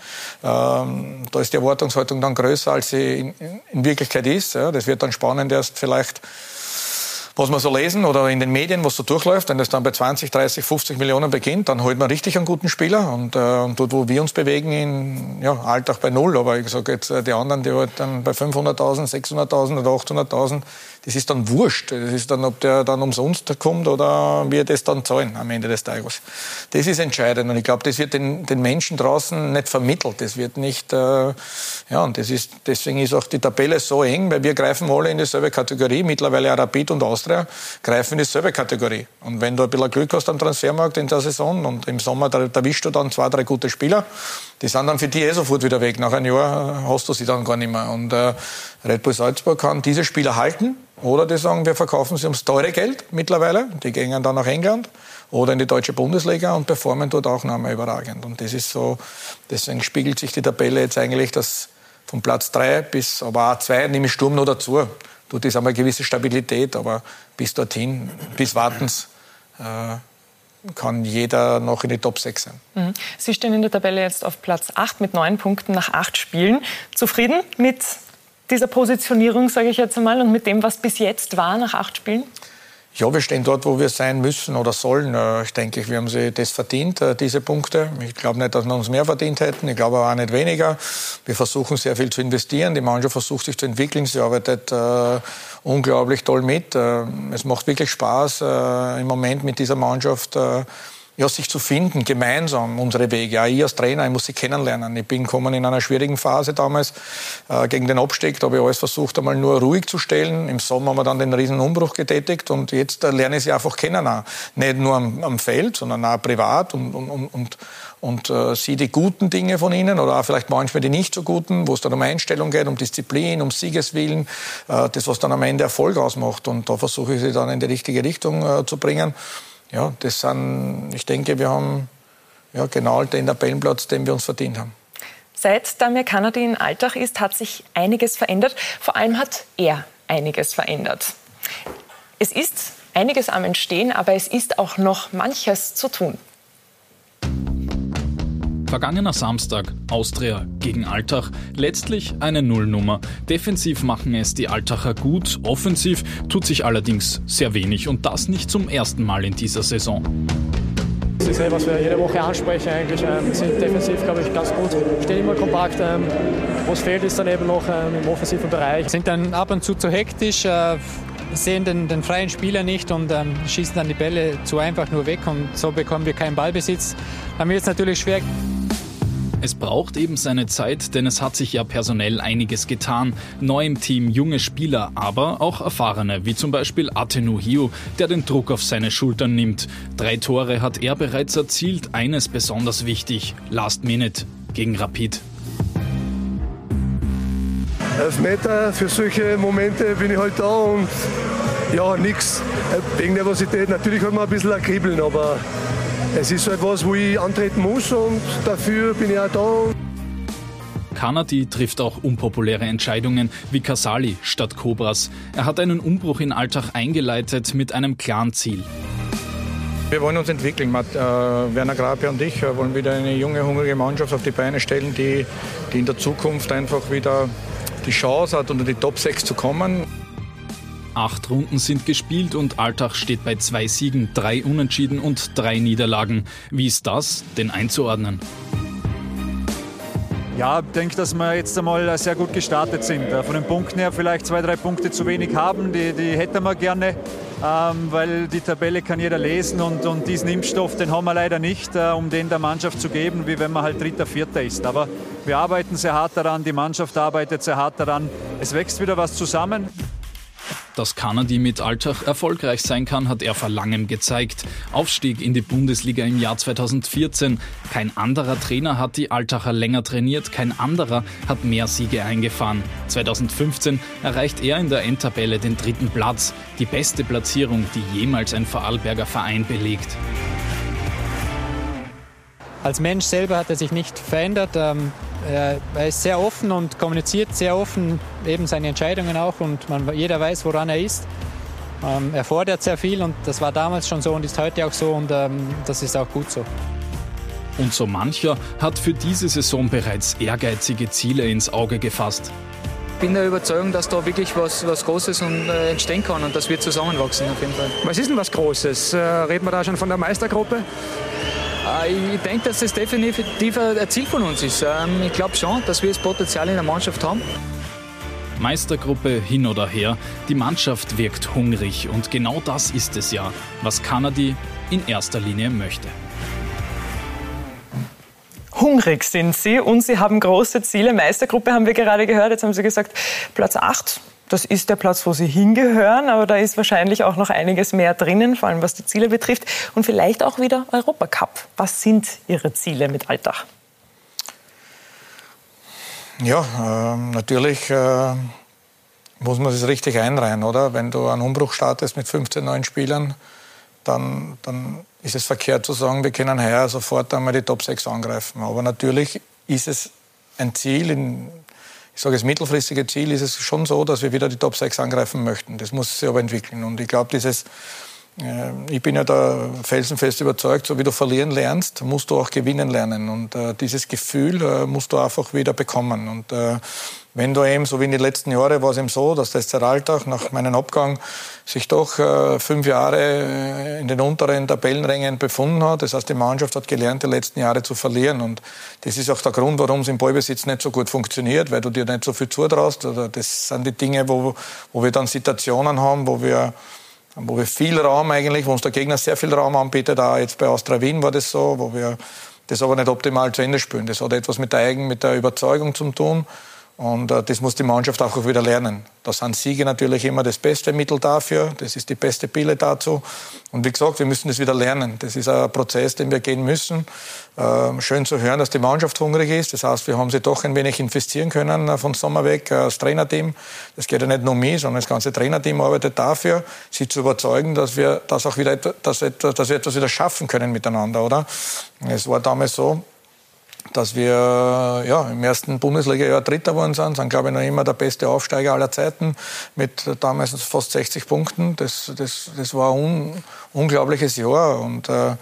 Ähm, da ist die Erwartungshaltung dann größer, als sie in, in Wirklichkeit ist. Ja, das wird dann spannend erst vielleicht was wir so lesen oder in den Medien, was so durchläuft, wenn das dann bei 20, 30, 50 Millionen beginnt, dann holt man richtig einen guten Spieler. Und, äh, und dort, wo wir uns bewegen, in ja, Alltag bei Null, aber ich sage jetzt, äh, die anderen, die halt dann bei 500.000, 600.000 oder 800.000, das ist dann wurscht. Das ist dann, ob der dann umsonst kommt oder wir das dann zahlen am Ende des Tages. Das ist entscheidend und ich glaube, das wird den, den Menschen draußen nicht vermittelt. Das wird nicht, äh, ja, und das ist, deswegen ist auch die Tabelle so eng, weil wir greifen alle in dieselbe Kategorie. Mittlerweile Rapid und Austria greifen in dieselbe Kategorie. Und wenn du ein bisschen Glück hast am Transfermarkt in der Saison und im Sommer, erwischst du dann zwei, drei gute Spieler, die sind dann für dich eh sofort wieder weg. Nach einem Jahr hast du sie dann gar nicht mehr. Und äh, Red Bull Salzburg kann diese Spieler halten oder die sagen, wir verkaufen sie ums teure Geld mittlerweile. Die gehen dann nach England oder in die deutsche Bundesliga und performen dort auch noch einmal überragend. Und das ist so, deswegen spiegelt sich die Tabelle jetzt eigentlich, dass von Platz 3 bis aber A2 nehme ich Sturm noch dazu. Tut ist einmal gewisse Stabilität, aber bis dorthin, bis Wartens, äh, kann jeder noch in die Top 6 sein. Mhm. Sie stehen in der Tabelle jetzt auf Platz 8 mit neun Punkten nach acht Spielen. Zufrieden mit dieser Positionierung, sage ich jetzt einmal, und mit dem, was bis jetzt war nach acht Spielen? Ja, wir stehen dort, wo wir sein müssen oder sollen. Äh, ich denke, wir haben sie das verdient, äh, diese Punkte. Ich glaube nicht, dass wir uns mehr verdient hätten. Ich glaube aber auch nicht weniger. Wir versuchen sehr viel zu investieren. Die Mannschaft versucht sich zu entwickeln. Sie arbeitet äh, unglaublich toll mit. Äh, es macht wirklich Spaß, äh, im Moment mit dieser Mannschaft ja, sich zu finden, gemeinsam unsere Wege. Auch ich als Trainer, ich muss sie kennenlernen. Ich bin gekommen in einer schwierigen Phase damals äh, gegen den Abstieg. Da habe ich alles versucht, einmal nur ruhig zu stellen. Im Sommer haben wir dann den riesen Umbruch getätigt und jetzt äh, lerne ich sie einfach kennen. Auch. Nicht nur am, am, Feld, sondern auch privat und, und, und, und und äh, sehe die guten Dinge von ihnen oder auch vielleicht manchmal die nicht so guten, wo es dann um Einstellung geht, um Disziplin, um Siegeswillen, äh, das, was dann am Ende Erfolg ausmacht. Und da versuche ich sie dann in die richtige Richtung äh, zu bringen ja, das sind, ich denke, wir haben ja, genau den Tabellenplatz, den wir uns verdient haben. Seit Damir Kanadi in Alltag ist, hat sich einiges verändert. Vor allem hat er einiges verändert. Es ist einiges am Entstehen, aber es ist auch noch manches zu tun. Vergangener Samstag, Austria gegen Altach, letztlich eine Nullnummer. Defensiv machen es die Altacher gut, offensiv tut sich allerdings sehr wenig und das nicht zum ersten Mal in dieser Saison. Das ist etwas, was wir jede Woche ansprechen eigentlich. Wir ähm, sind defensiv, glaube ich, ganz gut, stehen immer kompakt. Ähm, was fehlt, ist dann eben noch ähm, im offensiven Bereich. Sind dann ab und zu zu hektisch, äh, sehen den, den, freien Spieler nicht und ähm, schießen dann die Bälle zu einfach nur weg und so bekommen wir keinen Ballbesitz. Dann wird es natürlich schwer. Es braucht eben seine Zeit, denn es hat sich ja personell einiges getan. Neu im Team junge Spieler, aber auch erfahrene, wie zum Beispiel Atenu Hio, der den Druck auf seine Schultern nimmt. Drei Tore hat er bereits erzielt, eines besonders wichtig, Last Minute gegen Rapid. Elfmeter, für solche Momente bin ich halt da und ja, nichts. Wegen Nervosität, natürlich hat man ein bisschen ein Kribbeln, aber es ist so etwas, wo ich antreten muss und dafür bin ich auch da. Kanadi trifft auch unpopuläre Entscheidungen wie Casali statt Cobras. Er hat einen Umbruch in Alltag eingeleitet mit einem klaren Ziel. Wir wollen uns entwickeln. Matt, äh, Werner Grabia und ich äh, wollen wieder eine junge, hungrige Mannschaft auf die Beine stellen, die, die in der Zukunft einfach wieder die Chance hat, unter die Top 6 zu kommen. Acht Runden sind gespielt und Alltag steht bei zwei Siegen, drei Unentschieden und drei Niederlagen. Wie ist das denn einzuordnen? Ja, ich denke, dass wir jetzt einmal sehr gut gestartet sind. Von den Punkten her vielleicht zwei, drei Punkte zu wenig haben, die, die hätten wir gerne, ähm, weil die Tabelle kann jeder lesen und, und diesen Impfstoff, den haben wir leider nicht, äh, um den der Mannschaft zu geben, wie wenn man halt Dritter, Vierter ist. Aber wir arbeiten sehr hart daran, die Mannschaft arbeitet sehr hart daran. Es wächst wieder was zusammen. Dass Kanadi mit Altach erfolgreich sein kann, hat er vor langem gezeigt. Aufstieg in die Bundesliga im Jahr 2014. Kein anderer Trainer hat die Altacher länger trainiert, kein anderer hat mehr Siege eingefahren. 2015 erreicht er in der Endtabelle den dritten Platz, die beste Platzierung, die jemals ein Vorarlberger Verein belegt. Als Mensch selber hat er sich nicht verändert. Ähm, er ist sehr offen und kommuniziert sehr offen eben seine Entscheidungen auch und man, jeder weiß, woran er ist. Ähm, er fordert sehr viel und das war damals schon so und ist heute auch so und ähm, das ist auch gut so. Und so mancher hat für diese Saison bereits ehrgeizige Ziele ins Auge gefasst. Ich bin der Überzeugung, dass da wirklich was, was Großes und, äh, entstehen kann und dass wir zusammenwachsen auf jeden Fall. Was ist denn was Großes? Äh, reden wir da schon von der Meistergruppe? Äh, ich denke, dass das definitiv ein Ziel von uns ist. Ähm, ich glaube schon, dass wir das Potenzial in der Mannschaft haben. Meistergruppe hin oder her, die Mannschaft wirkt hungrig und genau das ist es ja, was Kanadi in erster Linie möchte. Hungrig sind sie und sie haben große Ziele. Meistergruppe haben wir gerade gehört. Jetzt haben sie gesagt, Platz 8 das ist der Platz, wo sie hingehören, aber da ist wahrscheinlich auch noch einiges mehr drinnen, vor allem was die Ziele betrifft. Und vielleicht auch wieder Europacup. Was sind Ihre Ziele mit Alltag? Ja, äh, natürlich äh, muss man das richtig einreihen, oder? Wenn du einen Umbruch startest mit 15 neuen Spielern, dann, dann ist es verkehrt zu sagen, wir können heuer sofort einmal die Top 6 angreifen. Aber natürlich ist es ein Ziel, in, ich sage, das mittelfristige Ziel ist es schon so, dass wir wieder die Top 6 angreifen möchten. Das muss sich aber entwickeln. Und ich glaube, dieses, ich bin ja da felsenfest überzeugt, so wie du verlieren lernst, musst du auch gewinnen lernen. Und äh, dieses Gefühl äh, musst du einfach wieder bekommen. Und äh, wenn du eben, so wie in den letzten Jahren, war es eben so, dass der SC nach meinem Abgang sich doch äh, fünf Jahre äh, in den unteren Tabellenrängen befunden hat. Das heißt, die Mannschaft hat gelernt, die letzten Jahre zu verlieren. Und das ist auch der Grund, warum es im Ballbesitz nicht so gut funktioniert, weil du dir nicht so viel zutraust. Oder das sind die Dinge, wo, wo wir dann Situationen haben, wo wir wo wir viel Raum eigentlich, wo uns der Gegner sehr viel Raum anbietet, auch jetzt bei Austria Wien war das so, wo wir das aber nicht optimal zu Ende spielen. Das hat etwas mit der Eigen, mit der Überzeugung zu tun. Und äh, das muss die Mannschaft auch wieder lernen. Da sind Siege natürlich immer das beste Mittel dafür. Das ist die beste Pille dazu. Und wie gesagt, wir müssen das wieder lernen. Das ist ein Prozess, den wir gehen müssen. Ähm, schön zu hören, dass die Mannschaft hungrig ist. Das heißt, wir haben sie doch ein wenig investieren können äh, von Sommer weg, äh, das Trainerteam. Das geht ja nicht nur mich, sondern das ganze Trainerteam arbeitet dafür, sie zu überzeugen, dass wir das auch wieder, dass, dass wir etwas wieder schaffen können miteinander, oder? Es war damals so, dass wir ja, im ersten Bundesliga-Jahr Dritter geworden sind, sind, glaube ich, noch immer der beste Aufsteiger aller Zeiten mit damals fast 60 Punkten. Das, das, das war ein un, unglaubliches Jahr. Und, äh,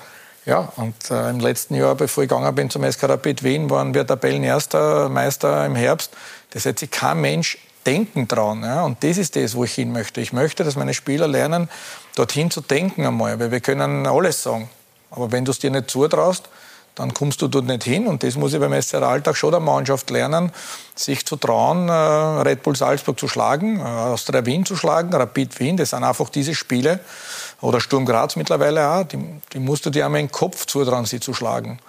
ja, und äh, im letzten Jahr, bevor ich gegangen bin zum SK Rapid Wien, waren wir Tabellenerster Meister im Herbst. Das hätte sich kein Mensch denken trauen. Ja? Und das ist das, wo ich hin möchte. Ich möchte, dass meine Spieler lernen, dorthin zu denken einmal, weil wir können alles sagen. Aber wenn du es dir nicht zutraust, dann kommst du dort nicht hin. Und das muss ich beim SR Alltag schon der Mannschaft lernen, sich zu trauen, äh, Red Bull Salzburg zu schlagen, äh, Austria Wien zu schlagen, Rapid Wien. Das sind einfach diese Spiele. Oder Sturm Graz mittlerweile auch. Die, die musst du dir einmal im Kopf zutrauen, sie zu schlagen.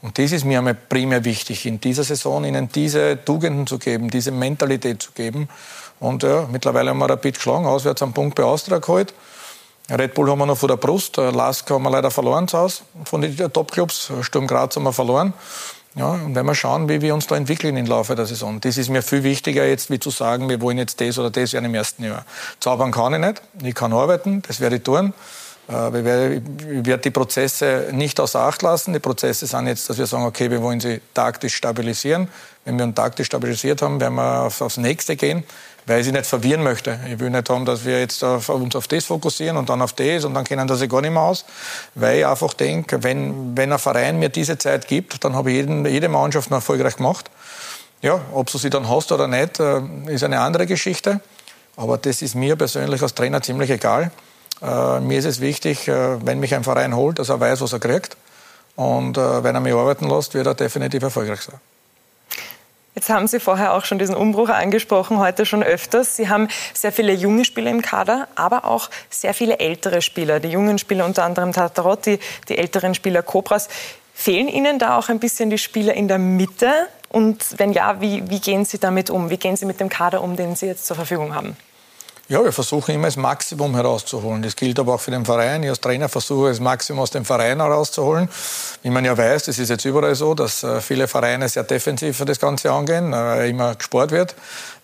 Und das ist mir einmal primär wichtig, in dieser Saison ihnen diese Tugenden zu geben, diese Mentalität zu geben. Und ja, mittlerweile haben wir Rapid geschlagen, auswärts am Punkt bei Austria geholt. Red Bull haben wir noch vor der Brust, äh, Lask haben wir leider verloren zu Hause von den Top-Clubs, Sturm Graz haben wir verloren. Ja, und wenn wir schauen, wie wir uns da entwickeln im Laufe der Saison. Das ist mir viel wichtiger jetzt, wie zu sagen, wir wollen jetzt das oder das werden im ersten Jahr. Zaubern kann ich nicht, ich kann arbeiten, das werde ich tun. Äh, ich werde die Prozesse nicht außer Acht lassen. Die Prozesse sind jetzt, dass wir sagen, okay, wir wollen sie taktisch stabilisieren. Wenn wir uns taktisch stabilisiert haben, werden wir auf, aufs nächste gehen weil ich sie nicht verwirren möchte. Ich will nicht haben, dass wir jetzt auf, uns auf das fokussieren und dann auf das und dann kennen das gar nicht mehr aus, weil ich einfach denke, wenn, wenn ein Verein mir diese Zeit gibt, dann habe ich jeden, jede Mannschaft noch erfolgreich gemacht. Ja, ob du sie dann hast oder nicht, äh, ist eine andere Geschichte. Aber das ist mir persönlich als Trainer ziemlich egal. Äh, mir ist es wichtig, äh, wenn mich ein Verein holt, dass er weiß, was er kriegt. Und wenn er mich arbeiten lässt, wird er definitiv erfolgreich sein. Jetzt haben Sie vorher auch schon diesen Umbruch angesprochen, heute schon öfters. Sie haben sehr viele junge Spieler im Kader, aber auch sehr viele ältere Spieler. Die jungen Spieler unter anderem Tatarotti, die älteren Spieler Cobras. Fehlen Ihnen da auch ein bisschen die Spieler in der Mitte? Und wenn ja, wie, wie gehen Sie damit um? Wie gehen Sie mit dem Kader um, den Sie jetzt zur Verfügung haben? Ja, wir versuchen immer das Maximum herauszuholen. Das gilt aber auch für den Verein. Ich als Trainer versuche das Maximum aus dem Verein herauszuholen. Wie man ja weiß, das ist jetzt überall so, dass äh, viele Vereine sehr defensiv für das Ganze angehen, äh, immer gespart wird.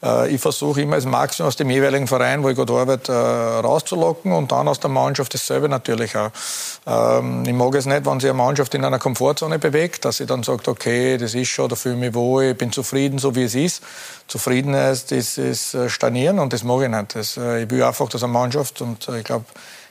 Äh, ich versuche immer das Maximum aus dem jeweiligen Verein, wo ich gut arbeite, rauszulocken und dann aus der Mannschaft dasselbe natürlich auch. Ähm, ich mag es nicht, wenn sich eine Mannschaft in einer Komfortzone bewegt, dass sie dann sagt, okay, das ist schon, da fühle ich mich wohl, ich bin zufrieden, so wie es ist. Zufriedenheit ist, ist Stanieren und das mag ich nicht. Das, ich will einfach, dass eine Mannschaft, und ich glaube,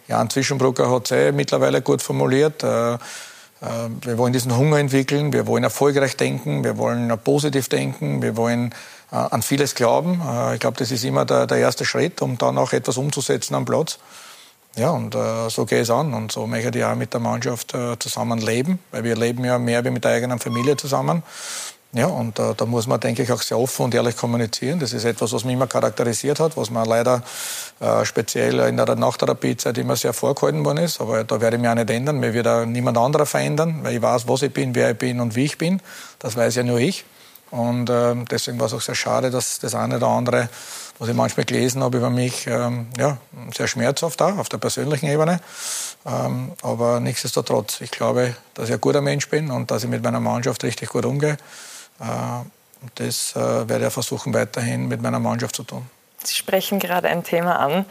Jan Zwischenbrucker hat es eh mittlerweile gut formuliert, wir wollen diesen Hunger entwickeln, wir wollen erfolgreich denken, wir wollen positiv denken, wir wollen äh, an vieles glauben. Äh, ich glaube, das ist immer der, der, erste Schritt, um dann auch etwas umzusetzen am Platz. Ja, und äh, so gehe ich es an. Und so möchte ich auch mit der Mannschaft äh, zusammen leben, weil wir leben ja mehr wie mit der eigenen Familie zusammen. Ja, und äh, da muss man, denke ich, auch sehr offen und ehrlich kommunizieren. Das ist etwas, was mich immer charakterisiert hat, was man leider äh, speziell in der Nachtherapiezeit immer sehr vorgehalten worden ist. Aber da werde ich mich auch nicht ändern. Mir wird auch niemand anderer verändern, weil ich weiß, was ich bin, wer ich bin und wie ich bin. Das weiß ja nur ich. Und äh, deswegen war es auch sehr schade, dass das eine oder andere, was ich manchmal gelesen habe über mich, ähm, ja, sehr schmerzhaft auch auf der persönlichen Ebene. Ähm, aber nichtsdestotrotz, ich glaube, dass ich ein guter Mensch bin und dass ich mit meiner Mannschaft richtig gut umgehe. Äh, das äh, werde ich versuchen, weiterhin mit meiner Mannschaft zu tun. Sie sprechen gerade ein Thema an,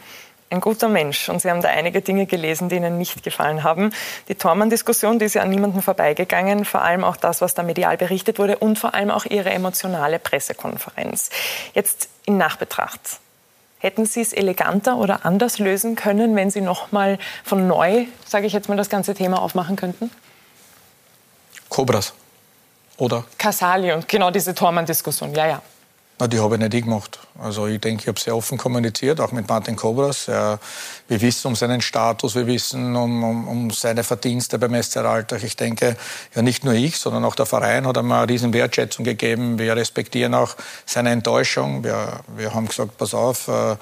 ein guter Mensch. Und Sie haben da einige Dinge gelesen, die Ihnen nicht gefallen haben. Die Tormann-Diskussion, die ist ja an niemandem vorbeigegangen. Vor allem auch das, was da medial berichtet wurde und vor allem auch Ihre emotionale Pressekonferenz. Jetzt in Nachbetracht. Hätten Sie es eleganter oder anders lösen können, wenn Sie noch mal von neu, sage ich jetzt mal, das ganze Thema aufmachen könnten? Cobras. Oder? Casali und genau diese Tormann-Diskussion, ja, ja. Na, die habe ich nicht ich gemacht. Also ich denke, ich habe sehr offen kommuniziert, auch mit Martin Kobras. Ja, wir wissen um seinen Status, wir wissen um, um, um seine Verdienste beim SC Alltag. Ich denke, ja nicht nur ich, sondern auch der Verein hat ihm eine riesen Wertschätzung gegeben. Wir respektieren auch seine Enttäuschung. Wir, wir haben gesagt, pass auf, äh,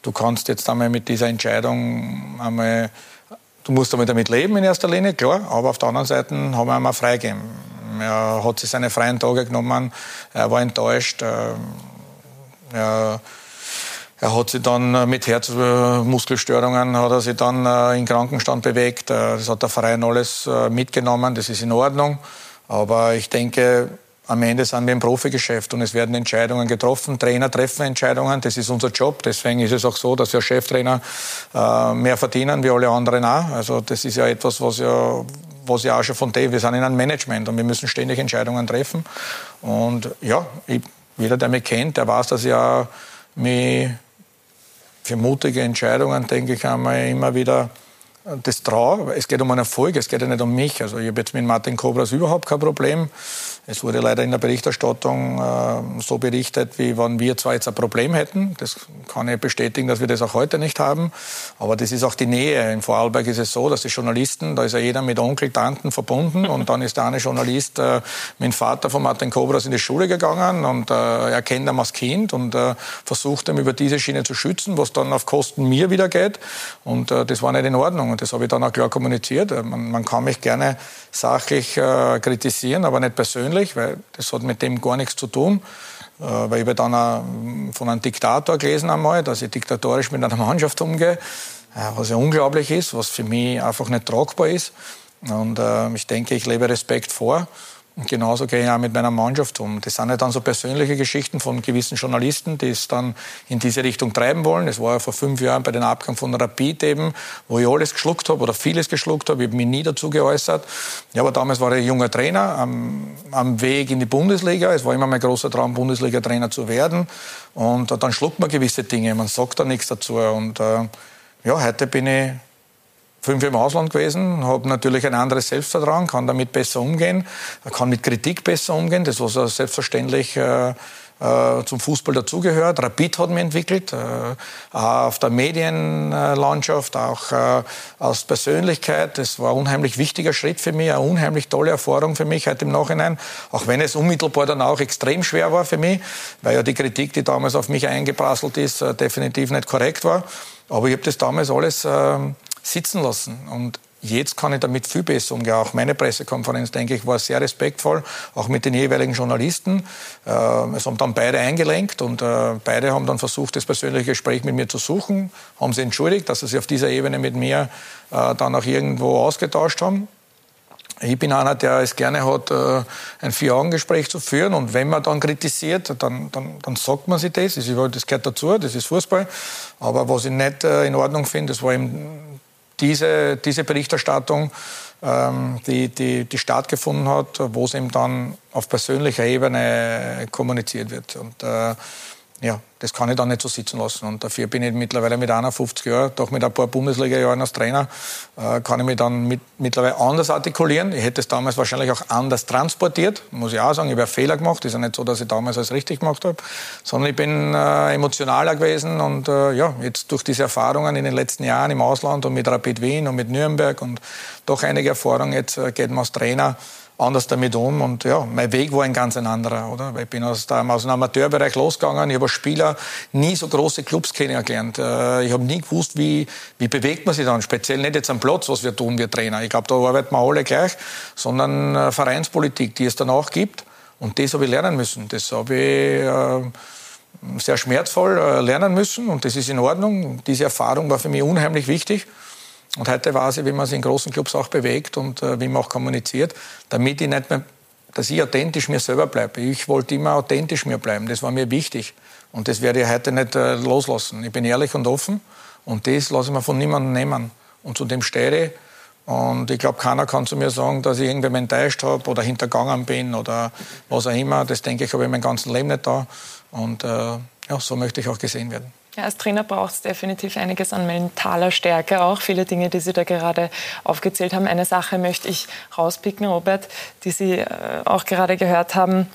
du kannst jetzt einmal mit dieser Entscheidung einmal, du musst einmal damit leben in erster Linie, klar, aber auf der anderen Seite haben wir einmal freigegeben er hat sich seine freien Tage genommen, er war enttäuscht. Äh, er, er hat sich dann mit Herzmuskelstörungen hat er sich dann äh, in Krankenstand bewegt. Äh, das hat der Verein alles mitgenommen, das ist in Ordnung. Aber ich denke, am Ende sind wir im Profigeschäft und es werden Entscheidungen getroffen. Trainer treffen Entscheidungen, das ist unser Job. Deswegen ist es auch so, dass wir Cheftrainer mehr verdienen wie alle anderen auch. Also das ist ja etwas, was ja, was ja auch schon von dem, wir sind in einem Management und wir müssen ständig Entscheidungen treffen. Und ja, ich, jeder, der mich kennt, der weiß, dass ich auch mich für mutige Entscheidungen, denke ich, einmal immer wieder das traue. Es geht um einen Erfolg, es geht ja nicht um mich. Also ich habe jetzt mit Martin Kobras überhaupt kein Problem. Es wurde leider in der Berichterstattung äh, so berichtet, wie wenn wir zwar jetzt ein Problem hätten. Das kann ich bestätigen, dass wir das auch heute nicht haben. Aber das ist auch die Nähe. In Vorarlberg ist es so, dass die Journalisten, da ist ja jeder mit Onkel, Tanten verbunden. Und dann ist der eine Journalist äh, mit dem Vater von Martin Kobras in die Schule gegangen und äh, er kennt ihn als Kind und äh, versucht ihm über diese Schiene zu schützen, was dann auf Kosten mir wieder geht. Und äh, das war nicht in Ordnung. Und das habe ich dann auch klar kommuniziert. Äh, man, man kann mich gerne sachlich äh, kritisieren, aber nicht persönlich, weil das hat mit dem gar nichts zu tun. Äh, weil ich dann auch von einem Diktator gelesen einmal, dass ich diktatorisch mit einer Mannschaft umgehe, äh, was ja unglaublich ist, was für mich einfach nicht tragbar ist. Und äh, ich denke, ich lebe Respekt vor. Und genauso gehe ich auch mit meiner Mannschaft um. Das sind ja dann so persönliche Geschichten von gewissen Journalisten, die es dann in diese Richtung treiben wollen. Das war ja vor fünf Jahren bei den Abgang von Rapid eben, wo ich alles geschluckt habe oder vieles geschluckt habe. Ich habe mich nie dazu geäußert. Ja, aber damals war ich junger Trainer am, am Weg in die Bundesliga. Es war immer mein großer Traum, Bundesliga-Trainer zu werden. Und dann schluckt man gewisse Dinge. Man sagt da nichts dazu. Und äh, ja, heute bin ich fünf im Ausland gewesen, habe natürlich ein anderes Selbstvertrauen, kann damit besser umgehen, kann mit Kritik besser umgehen, das was selbstverständlich äh, äh, zum Fußball dazugehört. Rapid hat mich entwickelt, äh, auf der Medienlandschaft, auch äh, als Persönlichkeit. Das war ein unheimlich wichtiger Schritt für mich, eine unheimlich tolle Erfahrung für mich heute im Nachhinein. Auch wenn es unmittelbar dann auch extrem schwer war für mich, weil ja die Kritik, die damals auf mich eingeprasselt ist, äh, definitiv nicht korrekt war. Aber ich habe das damals alles äh, sitzen lassen. Und Jetzt kann ich damit viel besser umgehen. Auch meine Pressekonferenz, denke ich, war sehr respektvoll, auch mit den jeweiligen Journalisten. Äh, es haben dann beide eingelenkt und äh, beide haben dann versucht, das persönliche Gespräch mit mir zu suchen, haben sie entschuldigt, dass sie sich auf dieser Ebene mit mir äh, dann auch irgendwo ausgetauscht haben. Ich bin einer, der es gerne hat, äh, ein Vier-Augen-Gespräch zu führen. Und wenn man dann kritisiert, dann, dann, dann sagt man sich das. Das gehört dazu, das ist Fußball. Aber was ich nicht in Ordnung finde, das war eben diese, diese Berichterstattung, ähm, die, die, die stattgefunden hat, wo es eben dann auf persönlicher Ebene kommuniziert wird. Und äh, ja, das kann ich dann nicht so sitzen lassen. Und dafür bin ich mittlerweile mit 51 Jahren, doch mit ein paar Bundesliga-Jahren als Trainer, äh, kann ich mich dann mit, mittlerweile anders artikulieren. Ich hätte es damals wahrscheinlich auch anders transportiert, muss ich auch sagen. Ich habe Fehler gemacht. Ist ja nicht so, dass ich damals alles richtig gemacht habe, sondern ich bin äh, emotionaler gewesen. Und äh, ja, jetzt durch diese Erfahrungen in den letzten Jahren im Ausland und mit Rapid Wien und mit Nürnberg und doch einige Erfahrungen, jetzt äh, geht man als Trainer anders damit um. Und ja, mein Weg war ein ganz anderer, oder? Weil ich bin aus, dem, aus dem Amateurbereich losgegangen. Ich habe als Spieler nie so große Clubs kennengelernt. Äh, ich habe nie gewusst, wie, wie bewegt man sich dann. Speziell nicht jetzt am Platz, was wir tun, wir Trainer. Ich glaube, da arbeiten wir alle gleich, sondern äh, Vereinspolitik, die es dann auch gibt. Und das habe ich lernen müssen. Das habe ich äh, sehr schmerzvoll lernen müssen und das ist in Ordnung. Diese Erfahrung war für mich unheimlich wichtig. Und heute weiß ich, wie man sich in großen Clubs auch bewegt und äh, wie man auch kommuniziert, damit ich nicht mehr, dass ich authentisch mir selber bleibe. Ich wollte immer authentisch mir bleiben. Das war mir wichtig. Und das werde ich heute nicht äh, loslassen. Ich bin ehrlich und offen und das lasse ich mir von niemandem nehmen. Und zu dem stehe ich. Und ich glaube, keiner kann zu mir sagen, dass ich irgendwem enttäuscht habe oder hintergangen bin oder was auch immer. Das denke ich, habe ich mein ganzes Leben nicht da. Und äh, ja, so möchte ich auch gesehen werden. Ja, als Trainer braucht es definitiv einiges an mentaler Stärke auch. Viele Dinge, die Sie da gerade aufgezählt haben. Eine Sache möchte ich rauspicken, Robert, die Sie äh, auch gerade gehört haben.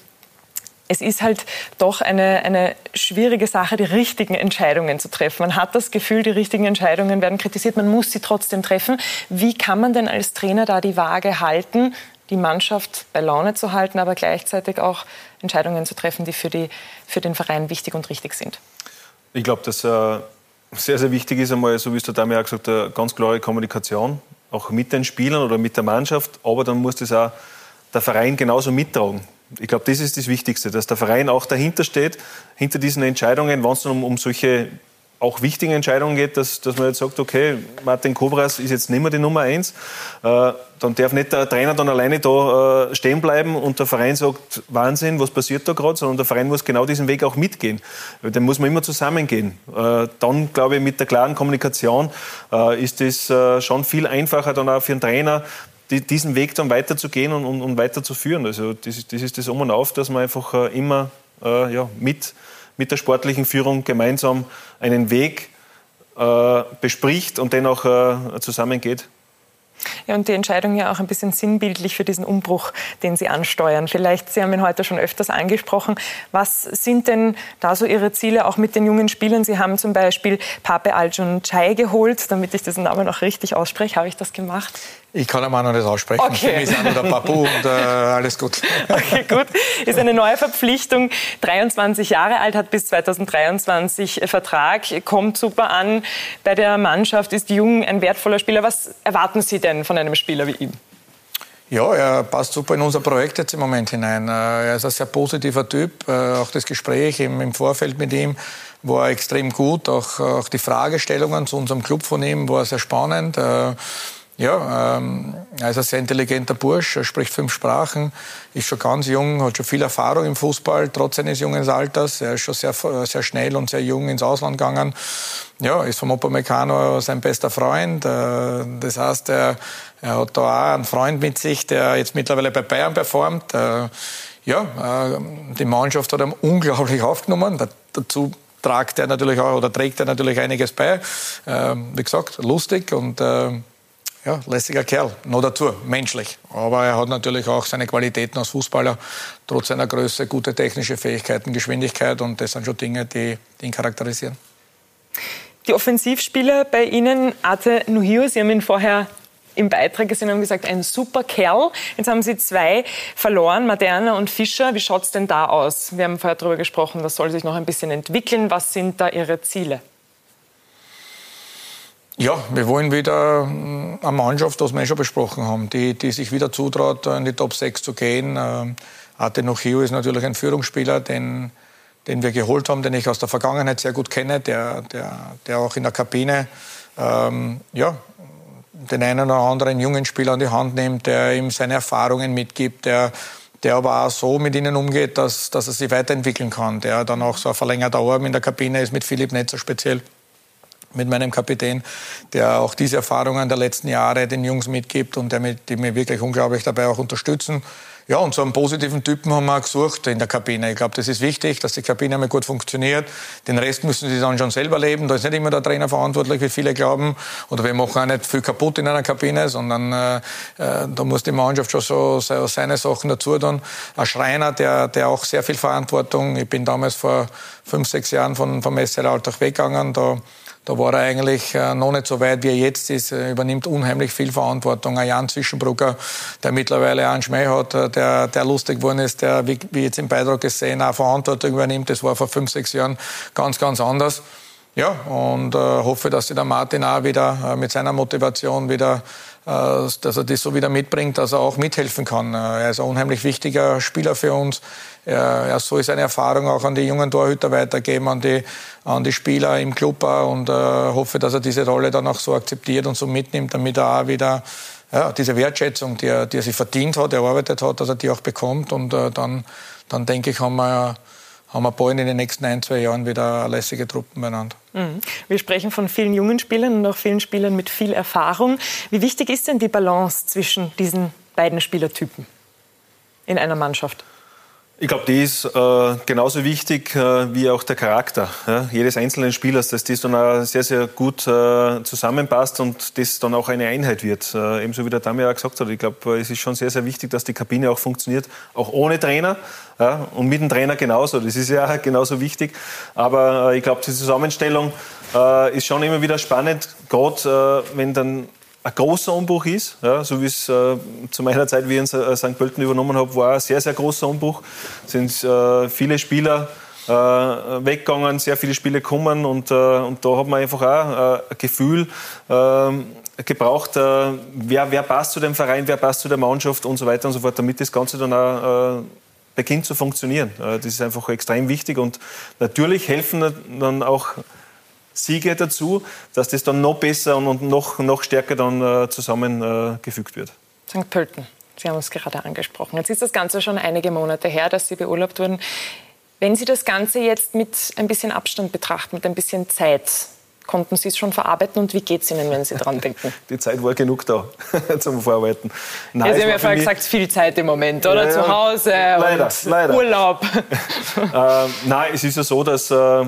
Es ist halt doch eine, eine schwierige Sache, die richtigen Entscheidungen zu treffen. Man hat das Gefühl, die richtigen Entscheidungen werden kritisiert, man muss sie trotzdem treffen. Wie kann man denn als Trainer da die Waage halten, die Mannschaft bei Laune zu halten, aber gleichzeitig auch Entscheidungen zu treffen, die für, die, für den Verein wichtig und richtig sind? Ich glaube, dass äh, sehr, sehr wichtig ist einmal, so wie es der Dame auch gesagt hat, ganz klare Kommunikation, auch mit den Spielern oder mit der Mannschaft. Aber dann muss das auch der Verein genauso mittragen. Ich glaube, das ist das Wichtigste, dass der Verein auch dahinter steht, hinter diesen Entscheidungen, wenn es um, um solche auch wichtige Entscheidungen geht, dass, dass man jetzt sagt, okay, Martin Kobras ist jetzt nicht mehr die Nummer eins, äh, dann darf nicht der Trainer dann alleine da äh, stehen bleiben und der Verein sagt, Wahnsinn, was passiert da gerade, sondern der Verein muss genau diesen Weg auch mitgehen. Den muss man immer zusammengehen. Äh, dann, glaube ich, mit der klaren Kommunikation äh, ist es äh, schon viel einfacher dann auch für einen Trainer, die, diesen Weg dann weiterzugehen und, und, und weiterzuführen. Also das, das ist das Um und Auf, dass man einfach äh, immer ja, mit mit der sportlichen Führung gemeinsam einen Weg äh, bespricht und den auch äh, zusammengeht. Ja, und die Entscheidung ja auch ein bisschen sinnbildlich für diesen Umbruch, den Sie ansteuern. Vielleicht, Sie haben ihn heute schon öfters angesprochen. Was sind denn da so Ihre Ziele auch mit den jungen Spielern? Sie haben zum Beispiel Pape Aljun Chai geholt, damit ich diesen Namen auch richtig ausspreche. Habe ich das gemacht? Ich kann einmal noch nicht aussprechen. Okay. Für mich ist der Papu und äh, alles gut. Okay, gut. Ist eine neue Verpflichtung. 23 Jahre alt, hat bis 2023 Vertrag, kommt super an bei der Mannschaft, ist jung, ein wertvoller Spieler. Was erwarten Sie denn von einem Spieler wie ihm? Ja, er passt super in unser Projekt jetzt im Moment hinein. Äh, er ist ein sehr positiver Typ. Äh, auch das Gespräch im, Vorfeld mit ihm war extrem gut. Auch, auch die Fragestellungen zu unserem Club von ihm war sehr spannend. Äh, ja, ähm, er ist ein sehr intelligenter Bursch, er spricht fünf Sprachen, ist schon ganz jung, hat schon viel Erfahrung im Fußball, trotz seines jungen Alters. Er ist schon sehr, sehr schnell und sehr jung ins Ausland gegangen. Ja, ist vom Opa Meccano sein bester Freund. Äh, das heißt, er, er hat da auch einen Freund mit sich, der jetzt mittlerweile bei Bayern performt. Äh, ja, äh, die Mannschaft hat ihn unglaublich aufgenommen. Dazu tragt er natürlich auch oder trägt er natürlich einiges bei. Wie gesagt, lustig und ja, lässiger Kerl, noch dazu, menschlich. Aber er hat natürlich auch seine Qualitäten als Fußballer, trotz seiner Größe, gute technische Fähigkeiten, Geschwindigkeit und das sind schon Dinge, die, die ihn charakterisieren. Die Offensivspieler bei Ihnen, Ate Nuhio, Sie haben ihn vorher im Beitrag gesehen haben gesagt, ein super Kerl. Jetzt haben Sie zwei verloren, Maderna und Fischer. Wie schaut es denn da aus? Wir haben vorher darüber gesprochen, das soll sich noch ein bisschen entwickeln. Was sind da Ihre Ziele? Ja, wir wollen wieder eine Mannschaft, das wir schon besprochen haben, die, die sich wieder zutraut, in die Top 6 zu gehen. Ähm, Ate Nochio ist natürlich ein Führungsspieler, den, den wir geholt haben, den ich aus der Vergangenheit sehr gut kenne, der, der, der auch in der Kabine ähm, ja, den einen oder anderen jungen Spieler an die Hand nimmt, der ihm seine Erfahrungen mitgibt, der, der aber auch so mit ihnen umgeht, dass, dass er sich weiterentwickeln kann, der dann auch so ein verlängerter Arm in der Kabine ist, mit Philipp Netzer speziell mit meinem Kapitän, der auch diese Erfahrungen der letzten Jahre den Jungs mitgibt und der mit, die mir wirklich unglaublich dabei auch unterstützen. Ja, und so einen positiven Typen haben wir gesucht in der Kabine. Ich glaube, das ist wichtig, dass die Kabine einmal gut funktioniert. Den Rest müssen sie dann schon selber leben. Da ist nicht immer der Trainer verantwortlich, wie viele glauben. Oder wir machen auch nicht viel kaputt in einer Kabine, sondern äh, äh da muss die Mannschaft schon so, seine Sachen dazu tun. Ein Schreiner, der, der auch sehr viel Verantwortung. Ich bin damals vor fünf, sechs Jahren von, vom SL Alltag weggegangen. Da da war er eigentlich äh, noch nicht so weit, wie er jetzt ist. Er übernimmt unheimlich viel Verantwortung. Ein Jan Zwischenbrucker, der mittlerweile einen Schmäh hat, äh, der, der lustig geworden ist, der, wie, wie jetzt im Beitrag gesehen, auch Verantwortung übernimmt. Das war vor fünf, sechs Jahren ganz, ganz anders. Ja, und äh, hoffe, dass sich der Martin auch wieder äh, mit seiner Motivation wieder äh, dass er das so wieder mitbringt, dass er auch mithelfen kann. Äh, er ist ein unheimlich wichtiger Spieler für uns. Er soll seine Erfahrung auch an die jungen Torhüter weitergeben, an die, an die Spieler im Club und äh, hoffe, dass er diese Rolle dann auch so akzeptiert und so mitnimmt, damit er auch wieder ja, diese Wertschätzung, die er, die er sich verdient hat, erarbeitet hat, dass er die auch bekommt. Und äh, dann, dann denke ich, haben wir haben wir bald in den nächsten ein, zwei Jahren wieder lässige Truppen beieinander. Mhm. Wir sprechen von vielen jungen Spielern und auch vielen Spielern mit viel Erfahrung. Wie wichtig ist denn die Balance zwischen diesen beiden Spielertypen in einer Mannschaft? Ich glaube, die ist äh, genauso wichtig äh, wie auch der Charakter ja, jedes einzelnen Spielers, dass das dann auch sehr, sehr gut äh, zusammenpasst und das dann auch eine Einheit wird. Äh, ebenso wie der Dami auch gesagt hat, ich glaube, es ist schon sehr, sehr wichtig, dass die Kabine auch funktioniert, auch ohne Trainer ja, und mit dem Trainer genauso. Das ist ja genauso wichtig. Aber äh, ich glaube, die Zusammenstellung äh, ist schon immer wieder spannend, gerade wenn dann ein großer Umbruch ist, ja, so wie es äh, zu meiner Zeit, wie ich in St. Pölten übernommen habe, war ein sehr, sehr großer Umbruch. Es sind äh, viele Spieler äh, weggegangen, sehr viele Spiele kommen und, äh, und da hat man einfach auch äh, ein Gefühl ähm, gebraucht, äh, wer, wer passt zu dem Verein, wer passt zu der Mannschaft und so weiter und so fort, damit das Ganze dann auch beginnt zu funktionieren. Das ist einfach extrem wichtig und natürlich helfen dann auch Siege dazu, dass das dann noch besser und noch, noch stärker dann äh, zusammengefügt wird. St. Pölten, Sie haben es gerade angesprochen. Jetzt ist das Ganze schon einige Monate her, dass Sie beurlaubt wurden. Wenn Sie das Ganze jetzt mit ein bisschen Abstand betrachten, mit ein bisschen Zeit, konnten Sie es schon verarbeiten und wie geht es Ihnen, wenn Sie dran denken? Die Zeit war genug da zum Verarbeiten. Nein, ja, Sie haben ja vorher gesagt, viel Zeit im Moment, oder? Ja, Zu Hause leider, und leider. Urlaub. äh, nein, es ist ja so, dass äh,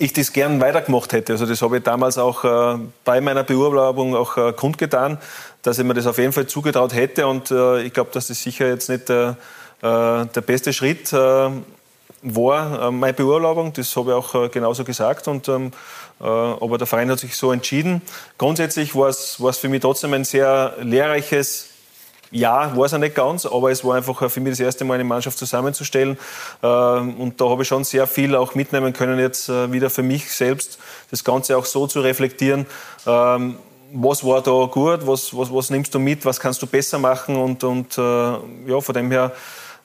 ich das gern weitergemacht hätte. Also das habe ich damals auch äh, bei meiner Beurlaubung auch äh, kundgetan, dass ich mir das auf jeden Fall zugetraut hätte. Und äh, ich glaube, dass das sicher jetzt nicht der, äh, der beste Schritt äh, war, äh, meine Beurlaubung. Das habe ich auch genauso gesagt. Und, ähm, aber der Verein hat sich so entschieden. Grundsätzlich war es für mich trotzdem ein sehr lehrreiches ja, war es ja nicht ganz, aber es war einfach für mich das erste Mal eine Mannschaft zusammenzustellen. Ähm, und da habe ich schon sehr viel auch mitnehmen können, jetzt äh, wieder für mich selbst, das Ganze auch so zu reflektieren. Ähm, was war da gut, was, was, was nimmst du mit, was kannst du besser machen und, und äh, ja, von dem her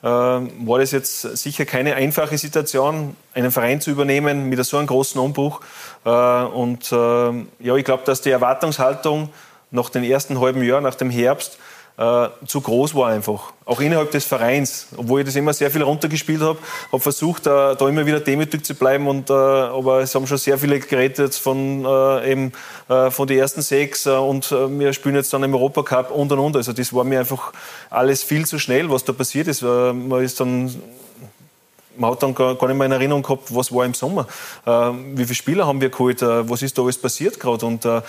äh, war das jetzt sicher keine einfache Situation, einen Verein zu übernehmen mit so einem großen Umbruch. Und ja, ich glaube, dass die Erwartungshaltung nach dem ersten halben Jahr, nach dem Herbst, äh, zu groß war einfach. Auch innerhalb des Vereins, obwohl ich das immer sehr viel runtergespielt habe, habe versucht, äh, da immer wieder demütig zu bleiben. Und, äh, aber es haben schon sehr viele geredet von, äh, eben, äh, von den ersten sechs äh, und wir spielen jetzt dann im Europacup und und und. Also das war mir einfach alles viel zu schnell, was da passiert ist. man ist dann man hat dann gar, nicht mehr in Erinnerung gehabt, was war im Sommer. Äh, wie viele Spieler haben wir geholt? Äh, was ist da alles passiert gerade? Und, äh,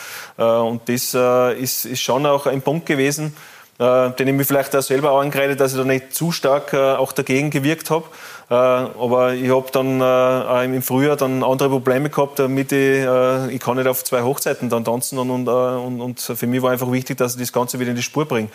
und das ist, ist schon auch ein Punkt gewesen, den ich mir vielleicht auch selber angreife, dass ich da nicht zu stark äh, auch dagegen gewirkt habe. Äh, aber ich habe dann äh, im Frühjahr dann andere Probleme gehabt, damit ich, äh, ich kann nicht auf zwei Hochzeiten dann tanzen und, und, und, und für mich war einfach wichtig, dass ich das Ganze wieder in die Spur bringe.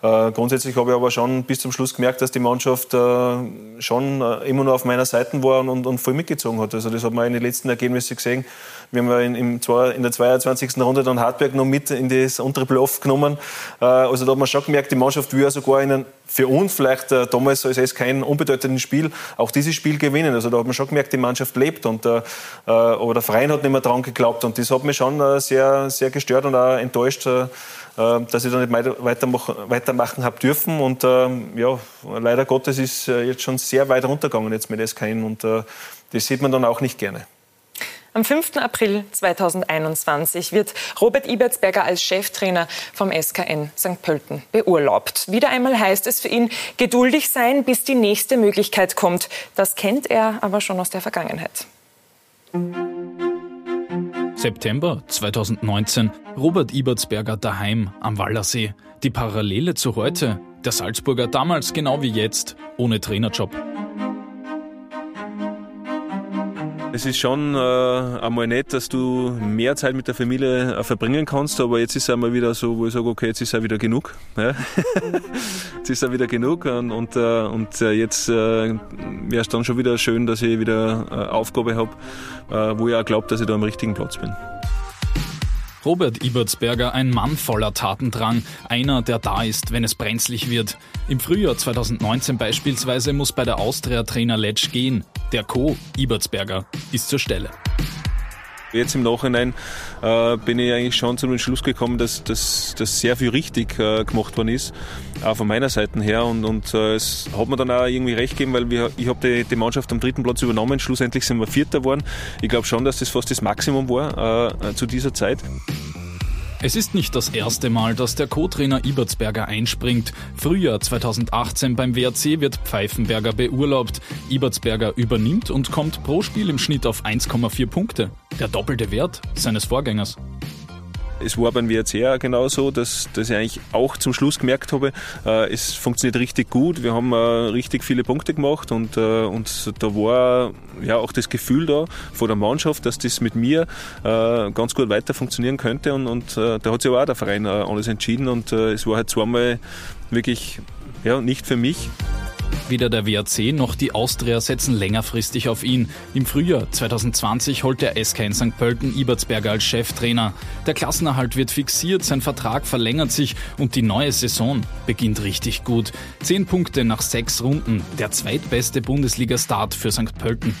grundsätzlich habe ich aber schon bis zum Schluss gemerkt, dass die Mannschaft schon immer nur auf meiner Seite war und, und voll mitgezogen hat. Also das hat man in den letzten Ergebnissen gesehen. Wir haben in, im, in der 22. Runde dann Hartberg noch mit in das untere Playoff genommen. Also da hat man schon gemerkt, die Mannschaft will ja sogar in einen für uns vielleicht äh, damals als es kein unbedeutendes Spiel auch dieses Spiel gewinnen. Also da hat man schon gemerkt, die Mannschaft lebt und äh, äh aber der Verein hat nicht mehr dran geglaubt und das hat mich schon äh, sehr, sehr gestört und auch enttäuscht, äh, äh dass ich da nicht weitermachen, weitermachen habe dürfen und ähm, ja, leider Gottes ist jetzt schon sehr weit runtergegangen jetzt mit SKN und das sieht man dann auch nicht gerne. Am 5. April 2021 wird Robert Ibertsberger als Cheftrainer vom SKN St. Pölten beurlaubt. Wieder einmal heißt es für ihn geduldig sein, bis die nächste Möglichkeit kommt. Das kennt er aber schon aus der Vergangenheit. September 2019. Robert Ibertsberger daheim am Wallersee. Die Parallele zu heute. Der Salzburger damals genau wie jetzt, ohne Trainerjob. Es ist schon äh, einmal nett, dass du mehr Zeit mit der Familie äh, verbringen kannst, aber jetzt ist es einmal wieder so, wo ich sage, okay, jetzt ist es wieder genug. Ja? jetzt ist es wieder genug und, und, äh, und äh, jetzt äh, wäre es dann schon wieder schön, dass ich wieder äh, Aufgabe habe, wo ich auch glaube, dass ich da am richtigen Platz bin. Robert Ibertsberger ein Mann voller Tatendrang, einer, der da ist, wenn es brenzlig wird. Im Frühjahr 2019 beispielsweise muss bei der Austria-Trainer Letsch gehen. Der Co. Ibertsberger ist zur Stelle. Jetzt im Nachhinein äh, bin ich eigentlich schon zum Schluss gekommen, dass, dass, dass sehr viel richtig äh, gemacht worden ist, auch von meiner Seite her. Und, und äh, es hat mir dann auch irgendwie recht gegeben, weil wir, ich habe die, die Mannschaft am dritten Platz übernommen. Schlussendlich sind wir Vierter geworden. Ich glaube schon, dass das fast das Maximum war äh, zu dieser Zeit. Es ist nicht das erste Mal, dass der Co-Trainer Ibertsberger einspringt. Frühjahr 2018 beim WRC wird Pfeifenberger beurlaubt. Ibertsberger übernimmt und kommt pro Spiel im Schnitt auf 1,4 Punkte. Der doppelte Wert seines Vorgängers. Es war beim auch genauso, dass, dass ich eigentlich auch zum Schluss gemerkt habe, äh, es funktioniert richtig gut. Wir haben äh, richtig viele Punkte gemacht und, äh, und da war ja auch das Gefühl da vor der Mannschaft, dass das mit mir äh, ganz gut weiter funktionieren könnte und, und äh, da hat sich aber auch der Verein äh, alles entschieden und es war halt zweimal wirklich ja, nicht für mich. Weder der WRC noch die Austria setzen längerfristig auf ihn. Im Frühjahr 2020 holt der SK in St. Pölten Ibertsberger als Cheftrainer. Der Klassenerhalt wird fixiert, sein Vertrag verlängert sich und die neue Saison beginnt richtig gut. Zehn Punkte nach sechs Runden, der zweitbeste Bundesliga-Start für St. Pölten.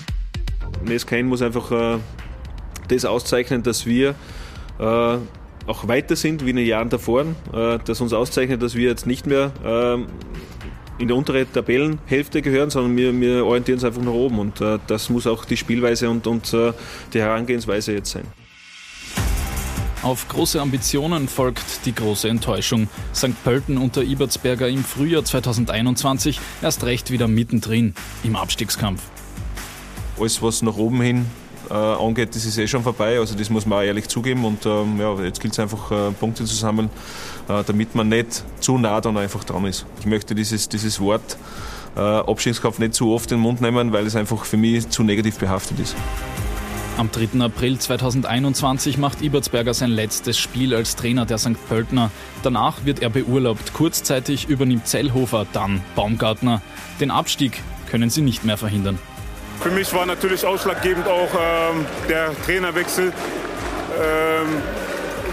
SK muss einfach äh, das auszeichnen, dass wir äh, auch weiter sind wie in den Jahren davor, äh, das uns auszeichnet, dass wir jetzt nicht mehr äh, in der unteren Tabellenhälfte gehören, sondern wir, wir orientieren uns einfach nach oben. Und äh, das muss auch die Spielweise und, und äh, die Herangehensweise jetzt sein. Auf große Ambitionen folgt die große Enttäuschung. St. Pölten unter Ibertsberger im Frühjahr 2021 erst recht wieder mittendrin im Abstiegskampf. Alles, was nach oben hin äh, angeht, das ist eh schon vorbei. Also das muss man auch ehrlich zugeben. Und ähm, ja, jetzt gilt es einfach, äh, Punkte zu sammeln, damit man nicht zu nah dann einfach dran ist. Ich möchte dieses, dieses Wort äh, Abstiegskampf nicht zu oft in den Mund nehmen, weil es einfach für mich zu negativ behaftet ist. Am 3. April 2021 macht Ibertsberger sein letztes Spiel als Trainer der St. Pöltner. Danach wird er beurlaubt. Kurzzeitig übernimmt Zellhofer, dann Baumgartner. Den Abstieg können sie nicht mehr verhindern. Für mich war natürlich ausschlaggebend auch ähm, der Trainerwechsel, ähm,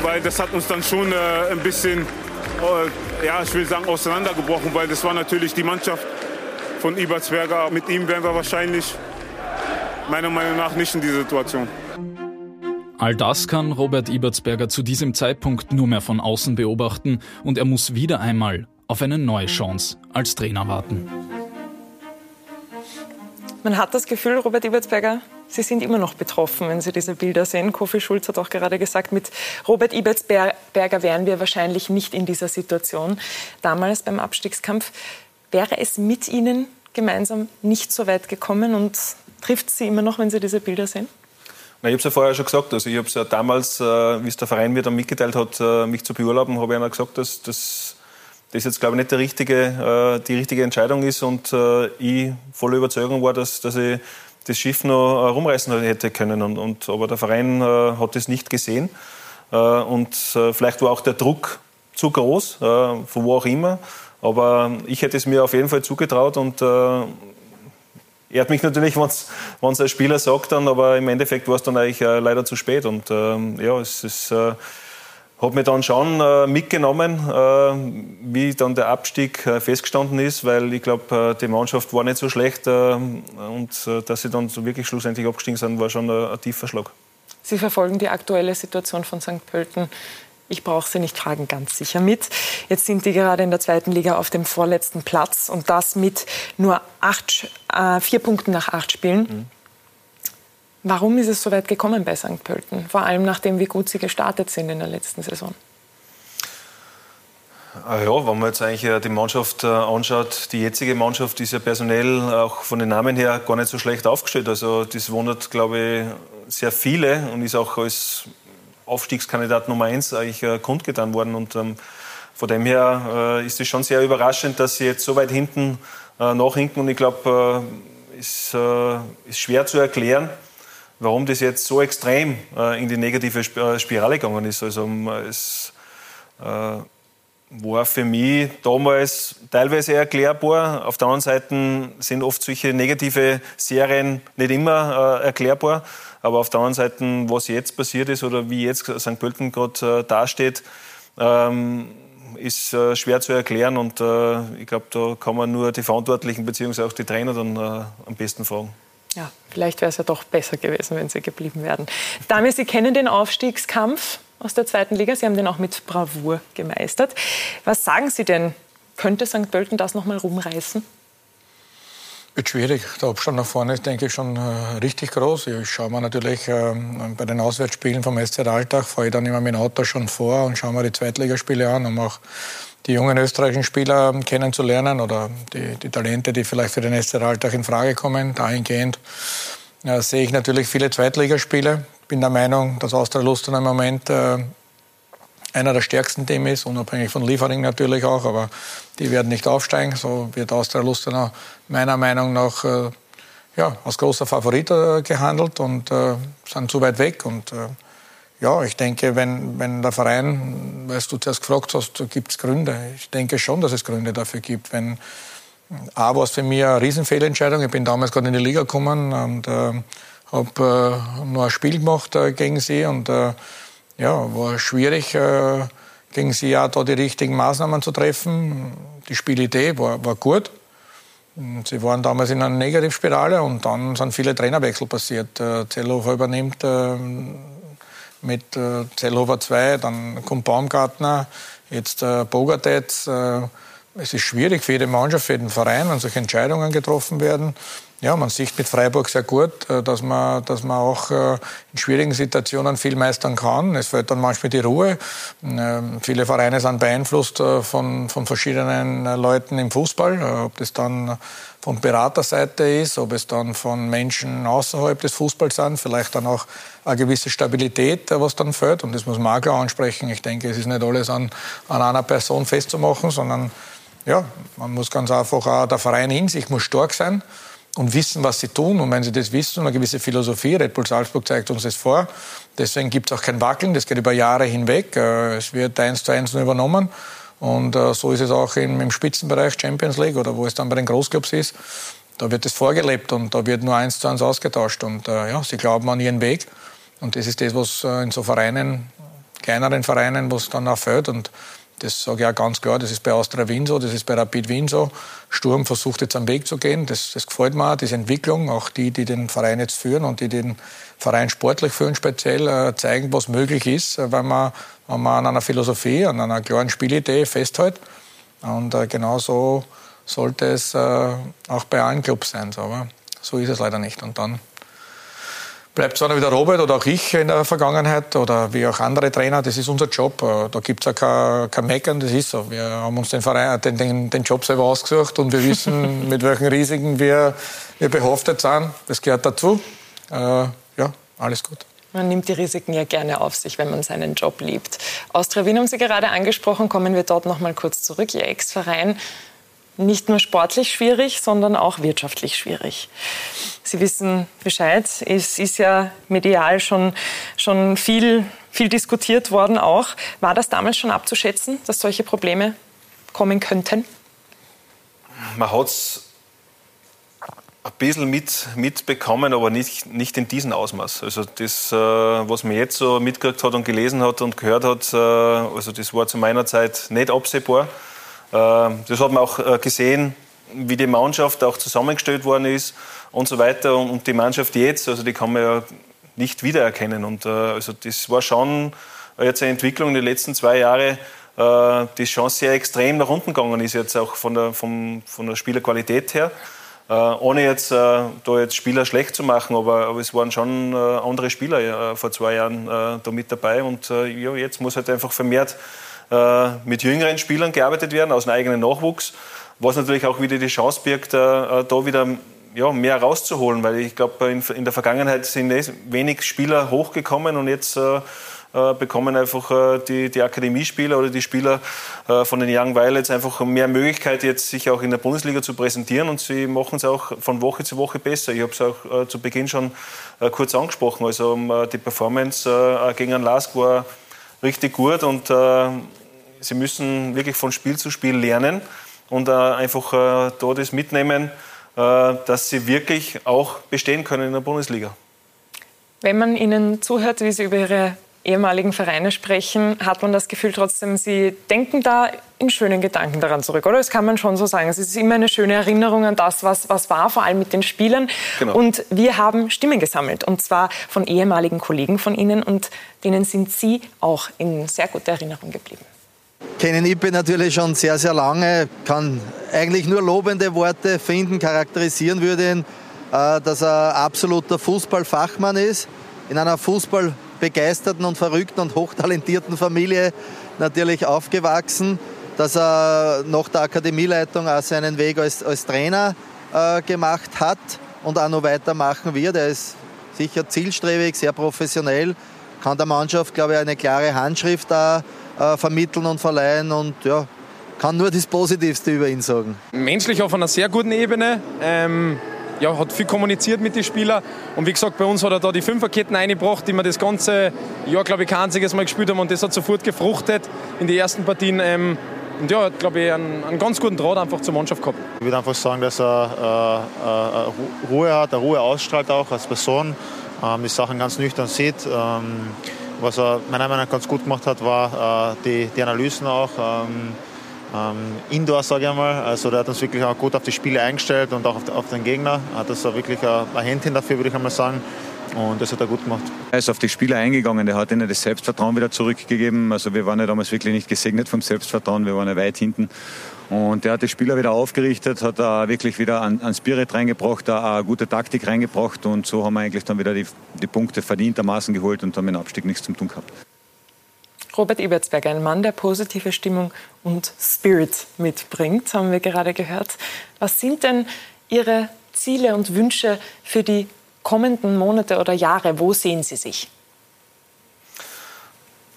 weil das hat uns dann schon äh, ein bisschen, äh, ja, ich will sagen, auseinandergebrochen, weil das war natürlich die Mannschaft von Ibertsberger. Mit ihm wären wir wahrscheinlich meiner Meinung nach nicht in dieser Situation. All das kann Robert Ibertsberger zu diesem Zeitpunkt nur mehr von außen beobachten und er muss wieder einmal auf eine neue Chance als Trainer warten. Man hat das Gefühl, Robert Ibertsberger, Sie sind immer noch betroffen, wenn Sie diese Bilder sehen. Kofi Schulz hat auch gerade gesagt, mit Robert Ibertsberger wären wir wahrscheinlich nicht in dieser Situation damals beim Abstiegskampf. Wäre es mit Ihnen gemeinsam nicht so weit gekommen und trifft Sie immer noch, wenn Sie diese Bilder sehen? Na, ich habe es ja vorher schon gesagt. Also ich habe es ja damals, äh, wie es der Verein mir dann mitgeteilt hat, äh, mich zu beurlauben, habe ich einer gesagt, dass das das jetzt glaube ich nicht der richtige, äh, die richtige Entscheidung ist und äh, ich voller Überzeugung war, dass, dass ich das Schiff noch äh, rumreißen hätte können. Und, und, aber der Verein äh, hat das nicht gesehen. Äh, und vielleicht war auch der Druck zu groß, von wo auch immer. Aber ich hätte es mir auf jeden Fall zugetraut und ehrt mich natürlich, wenn es ein Spieler sagt dann, aber im Endeffekt war es dann eigentlich leider zu spät. Und ähm, ja, es ist, äh, hat mich dann schon äh, mitgenommen, äh, wie dann der Abstieg äh, festgestanden ist, weil ich glaube, äh, die Mannschaft war nicht so schlecht und dass sie dann so wirklich schlussendlich abgestiegen sind, war schon ein, tiefer Schlag. Sie verfolgen die aktuelle Situation von St. Pölten ich brauche Sie nicht fragen, ganz sicher mit. Jetzt sind die gerade in der zweiten Liga auf dem vorletzten Platz und das mit nur acht, äh, vier Punkten nach acht Spielen. Mhm. Warum ist es so weit gekommen bei St. Pölten? Vor allem nachdem, wie gut Sie gestartet sind in der letzten Saison. Ah ja, wenn man jetzt eigentlich äh, die Mannschaft äh, anschaut, die jetzige Mannschaft ist ja personell auch von den Namen her gar nicht so schlecht aufgestellt. Also das wundert, glaube ich, sehr viele und ist auch als Aufstiegskandidat Nummer eins eigentlich äh, kundgetan worden. Und ähm, von dem her ist es schon sehr überraschend, dass sie jetzt so weit hinten nachhinken. Und ich glaube, äh, ist, ist schwer zu erklären, warum das jetzt so extrem äh, in die negative äh, Spirale gegangen ist. Also ähm, es war für mich damals teilweise erklärbar. Auf der anderen Seite sind oft solche negative Serien nicht immer erklärbar. Aber auf der anderen Seite, was jetzt passiert ist oder wie jetzt St. Pölten gerade äh, dasteht, ähm, ist äh, schwer zu erklären. Und äh, ich glaube, da kann man nur die Verantwortlichen bzw. auch die Trainer dann äh, am besten fragen. Ja, vielleicht wäre es ja doch besser gewesen, wenn sie geblieben wären. Dame, Sie kennen den Aufstiegskampf aus der zweiten Liga. Sie haben den auch mit Bravour gemeistert. Was sagen Sie denn? Könnte St. Pölten das noch mal rumreißen? Wird schwierig. Der Abstand nach vorne ist, denke ich, schon äh, richtig groß. Ich schaue mir natürlich äh, bei den Auswärtsspielen vom SC Alltag, fahre ich dann immer mit dem Auto schon vor und schaue mir die Zweitligaspiele an, um auch die jungen österreichischen Spieler kennenzulernen oder die, die Talente, die vielleicht für den SC Alltag in Frage kommen. Dahingehend äh, sehe ich natürlich viele Zweitligaspiele. Bin der Meinung, dass Austria Lustenau im Moment äh, einer der stärksten Teams ist, unabhängig von Liefering natürlich auch, aber die werden nicht aufsteigen. So wird Austria Lustenau meiner Meinung nach äh, ja, als großer Favorit äh, gehandelt und äh, sind zu weit weg. Und äh, ja, ich denke, wenn, wenn der Verein, weil du zuerst gefragt hast, gibt es Gründe. Ich denke schon, dass es Gründe dafür gibt. Wenn, A war es für mich eine Riesenfehlentscheidung. Ich bin damals gerade in die Liga gekommen und äh, habe äh, nur ein Spiel gemacht äh, gegen sie und äh, ja, war schwierig, äh, gegen sie ja da die richtigen Maßnahmen zu treffen. Die Spielidee war, war gut. Sie waren damals in einer Negativspirale und dann sind viele Trainerwechsel passiert. Äh, Zellhofer übernimmt äh, mit äh, Zellhofer 2, dann kommt Baumgartner, jetzt äh, Bogartetz. Äh, es ist schwierig für jede Mannschaft, für jeden Verein, wenn solche Entscheidungen getroffen werden. Ja, man sieht mit Freiburg sehr gut, äh, dass man, dass man auch äh, in schwierigen Situationen viel meistern kann. Es fällt dann manchmal die Ruhe. Ähm, viele Vereine sind beeinflusst äh, von, von verschiedenen Leuten im Fußball, ob das dann von Beraterseite ist, ob es dann von Menschen außerhalb des Fußballs sind, vielleicht dann auch eine gewisse Stabilität, was dann fällt. Und das muss man auch klar ansprechen. Ich denke, es ist nicht alles an, an einer Person festzumachen, sondern ja, man muss ganz einfach auch der Verein in sich muss stark sein und wissen, was sie tun. Und wenn sie das wissen, eine gewisse Philosophie, Red Bull Salzburg zeigt uns das vor. Deswegen gibt es auch kein Wackeln, das geht über Jahre hinweg. Äh, es wird eins zu eins nur übernommen. Und äh, so ist es auch im, Spitzenbereich Champions League oder wo es dann bei den Großclubs ist. Da wird es vorgelebt und da wird nur eins zu eins ausgetauscht. Und äh, ja, sie glauben an ihren Weg. Und das ist das, was in so Vereinen, kleineren Vereinen, was dann auch fällt. Und das sage ich auch ganz klar, das ist bei Austria Wien so, das ist bei Rapid Wien so. Sturm versucht jetzt am Weg zu gehen, das, das gefällt mir auch, diese Entwicklung, auch die, die den Verein jetzt führen und die den Verein sportlich führen speziell, äh, zeigen, was möglich ist, äh, weil man, wenn man an einer Philosophie, an einer klaren Spielidee festhält. Und äh, genau so sollte es äh, auch bei allen Clubs sein. So, aber so ist es leider nicht. Und dann bleibt zwar noch wieder Robert oder auch ich in der Vergangenheit oder wie auch andere Trainer, das ist unser Job. Äh, da gibt es ja kein, kein Meckern, das ist so. Wir haben uns den, Verein, den, den, den Job selber ausgesucht und wir wissen, mit welchen Risiken wir, wir behaftet sind. Das gehört dazu. Äh, ja, alles gut. Man nimmt die Risiken ja gerne auf sich, wenn man seinen Job liebt. Austria Wien haben Sie gerade angesprochen, kommen wir dort noch mal kurz zurück. Ihr Ex-Verein nicht nur sportlich schwierig, sondern auch wirtschaftlich schwierig. Sie wissen Bescheid. Es ist ja medial schon, schon viel, viel diskutiert worden auch. War das damals schon abzuschätzen, dass solche Probleme kommen könnten? Man hat es ein bisschen mit, mitbekommen, aber nicht, nicht in diesem Ausmaß. Also das, äh, was man jetzt so mitgekriegt hat und gelesen hat und gehört hat, äh, also das war zu meiner Zeit nicht absehbar. Äh, das hat man auch äh, gesehen, wie die Mannschaft auch zusammengestellt worden ist und so weiter. Und die Mannschaft jetzt, also die kann man ja nicht wiedererkennen. Und äh, also das war schon jetzt eine Entwicklung in den letzten zwei Jahren, die schon sehr extrem nach unten gegangen ist, jetzt auch von der, vom, von der Spielerqualität her. ohne jetzt da jetzt Spieler schlecht zu machen, aber, aber es waren schon andere Spieler vor zwei Jahren da mit dabei. Und ja, jetzt muss halt einfach vermehrt äh, mit jüngeren Spielern gearbeitet werden, aus dem eigenen Nachwuchs, was natürlich auch wieder die Chance birgt, äh, da wieder ja, mehr rauszuholen, weil ich glaube, in, der Vergangenheit sind eh wenig Spieler hochgekommen und jetzt äh, äh, bekommen einfach äh, die, die Akademiespieler oder die Spieler äh, von den Young Violets einfach mehr Möglichkeit, jetzt sich auch in der Bundesliga zu präsentieren und sie machen es auch von Woche zu Woche besser. Ich habe es auch zu Beginn schon kurz angesprochen. Also die Performance gegen einen Lask war richtig gut und sie müssen wirklich von Spiel zu Spiel lernen und äh, einfach äh, da das mitnehmen, äh, dass sie wirklich auch bestehen können in der Bundesliga. Wenn man Ihnen zuhört, wie Sie über Ihre ehemaligen Vereine sprechen, hat man das Gefühl trotzdem, Sie denken da in schönen Gedanken daran zurück, oder? Das kann man schon so sagen. Es ist immer eine schöne Erinnerung an das, was, was war, vor allem mit den Spielern. Genau. Und wir haben Stimmen gesammelt, und zwar von ehemaligen Kollegen von Ihnen, und denen sind Sie auch in sehr guter Erinnerung geblieben kennen Ippe natürlich schon sehr, sehr lange, kann eigentlich nur lobende Worte finden, charakterisieren würde ihn, äh, dass er absoluter Fußballfachmann ist, in einer fußballbegeisterten und verrückten und hochtalentierten Familie natürlich aufgewachsen, dass er nach der Akademieleitung auch seinen Weg als, als Trainer äh, gemacht hat und auch noch weitermachen wird. Er ist sicher zielstrebig, sehr professionell, kann der Mannschaft, glaube ich, eine klare Handschrift da äh, vermitteln und verleihen und ja, kann nur das Positivste über ihn sagen. Menschlich auf einer sehr guten Ebene. Ähm, ja, hat viel kommuniziert mit den Spielern. Und wie gesagt, bei uns hat er da die Fünferketten eingebracht, die wir das ganze Jahr, glaube ich, kein einziges Mal gespielt haben. Und das hat sofort gefruchtet in die ersten Partien. Ähm, und ja, hat, glaube ich, einen, einen, ganz guten Draht einfach zur Mannschaft gehabt. Ich würde einfach sagen, dass er äh, äh, Ruhe hat, Ruhe ausstrahlt auch als Person, ähm, die Sachen ganz nüchtern sieht. Ähm, was er meiner Meinung nach ganz gut gemacht hat, war äh, die, die Analysen auch. Ähm, ähm, Indoor, sage ich einmal. Also der hat uns wirklich auch gut auf die Spiele eingestellt und auch auf, auf den Gegner. Hat das wirklich ein, ein Händchen dafür, würde ich einmal sagen. Und das hat er gut gemacht. Er ist auf die Spieler eingegangen, der hat ihnen das Selbstvertrauen wieder zurückgegeben. Also wir waren ja damals wirklich nicht gesegnet vom Selbstvertrauen, wir waren ja weit hinten. Und er hat die Spieler wieder aufgerichtet, hat da wirklich wieder an, an Spirit reingebracht, da eine gute Taktik reingebracht und so haben wir eigentlich dann wieder die, die Punkte verdientermaßen geholt und haben mit dem Abstieg nichts zum tun gehabt. Robert Ebertsberger, ein Mann, der positive Stimmung und Spirit mitbringt, haben wir gerade gehört. Was sind denn Ihre Ziele und Wünsche für die kommenden Monate oder Jahre? Wo sehen Sie sich?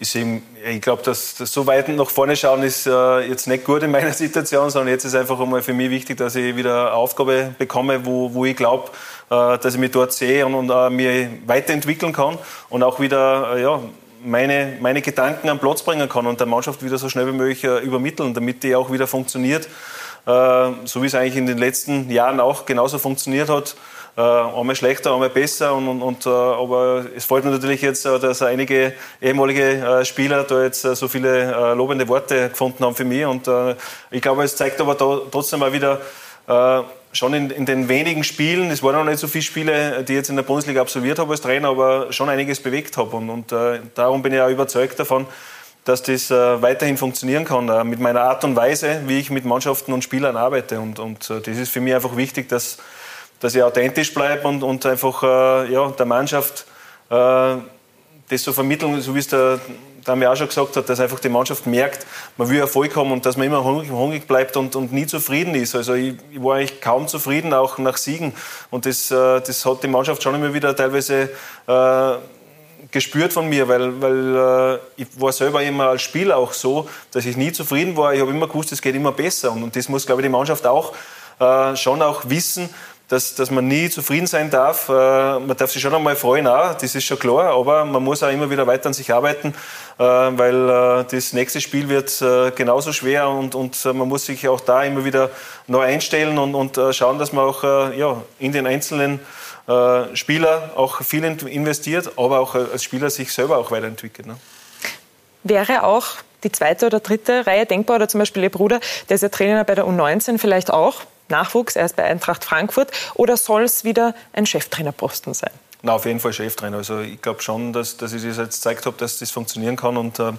ich, glaube, dass, dass, so weit nach vorne schauen ist äh, jetzt nicht gut in meiner Situation, sondern jetzt ist einfach einmal für mich wichtig, dass ich wieder eine Aufgabe bekomme, wo, wo ich glaube, äh, dass ich mich dort sehe und, und äh, mich weiterentwickeln kann und auch wieder äh, ja, meine, meine Gedanken am Platz bringen kann und der Mannschaft wieder so schnell wie möglich äh, übermitteln, damit die auch wieder funktioniert, äh, so wie es eigentlich in den letzten Jahren auch genauso funktioniert hat äh, einmal schlechter, einmal besser. Und, und, und, äh, aber es freut mich natürlich jetzt, äh, dass einige ehemalige äh, Spieler da jetzt äh, so viele äh, lobende Worte gefunden haben für mich. Und ich glaube, es zeigt aber da, trotzdem mal wieder, schon in, in, den wenigen Spielen, es waren noch nicht so viele Spiele, die ich jetzt in der Bundesliga absolviert habe als Trainer, aber schon einiges bewegt habe. Und, und äh, darum bin ich auch überzeugt davon, dass das äh, weiterhin funktionieren kann, äh, mit meiner Art und Weise, wie ich mit Mannschaften und Spielern arbeite. Und, und das ist für mich einfach wichtig, dass dass ich authentisch bleibe und, und einfach äh, ja, der Mannschaft äh, das so vermitteln, so wie es der Dami auch schon gesagt hat, dass einfach die Mannschaft merkt, man will Erfolg haben und dass man immer hungrig, hungrig bleibt und, und, nie zufrieden ist. Also ich, ich, war eigentlich kaum zufrieden, auch nach Siegen. Und das, äh, das hat die Mannschaft schon immer wieder teilweise äh, gespürt von mir, weil, weil äh, ich war selber immer als Spieler auch so, dass ich nie zufrieden war. Ich habe immer gewusst, es geht immer besser. Und, und das muss, glaube ich, die Mannschaft auch äh, schon auch wissen, dass, dass man nie zufrieden sein darf. Äh, man darf sich schon einmal freuen, auch, das ist schon klar, aber man muss auch immer wieder weiter an sich arbeiten, äh, weil äh, das nächste Spiel wird genauso schwer und, und man muss sich auch da immer wieder neu einstellen und, und schauen, dass man auch ja, in den einzelnen Spieler auch viel investiert, aber auch als Spieler sich selber auch weiterentwickelt. Ne? Wäre auch die zweite oder dritte Reihe denkbar oder zum Beispiel Ihr Bruder, der ist ja Trainer bei der U19 vielleicht auch, Nachwuchs, er ist bei Eintracht Frankfurt, oder soll es wieder ein Cheftrainerposten sein? Na, auf jeden Fall Cheftrainer. Also ich glaube schon, dass, dass ich das jetzt gezeigt habe, dass das funktionieren kann und äh,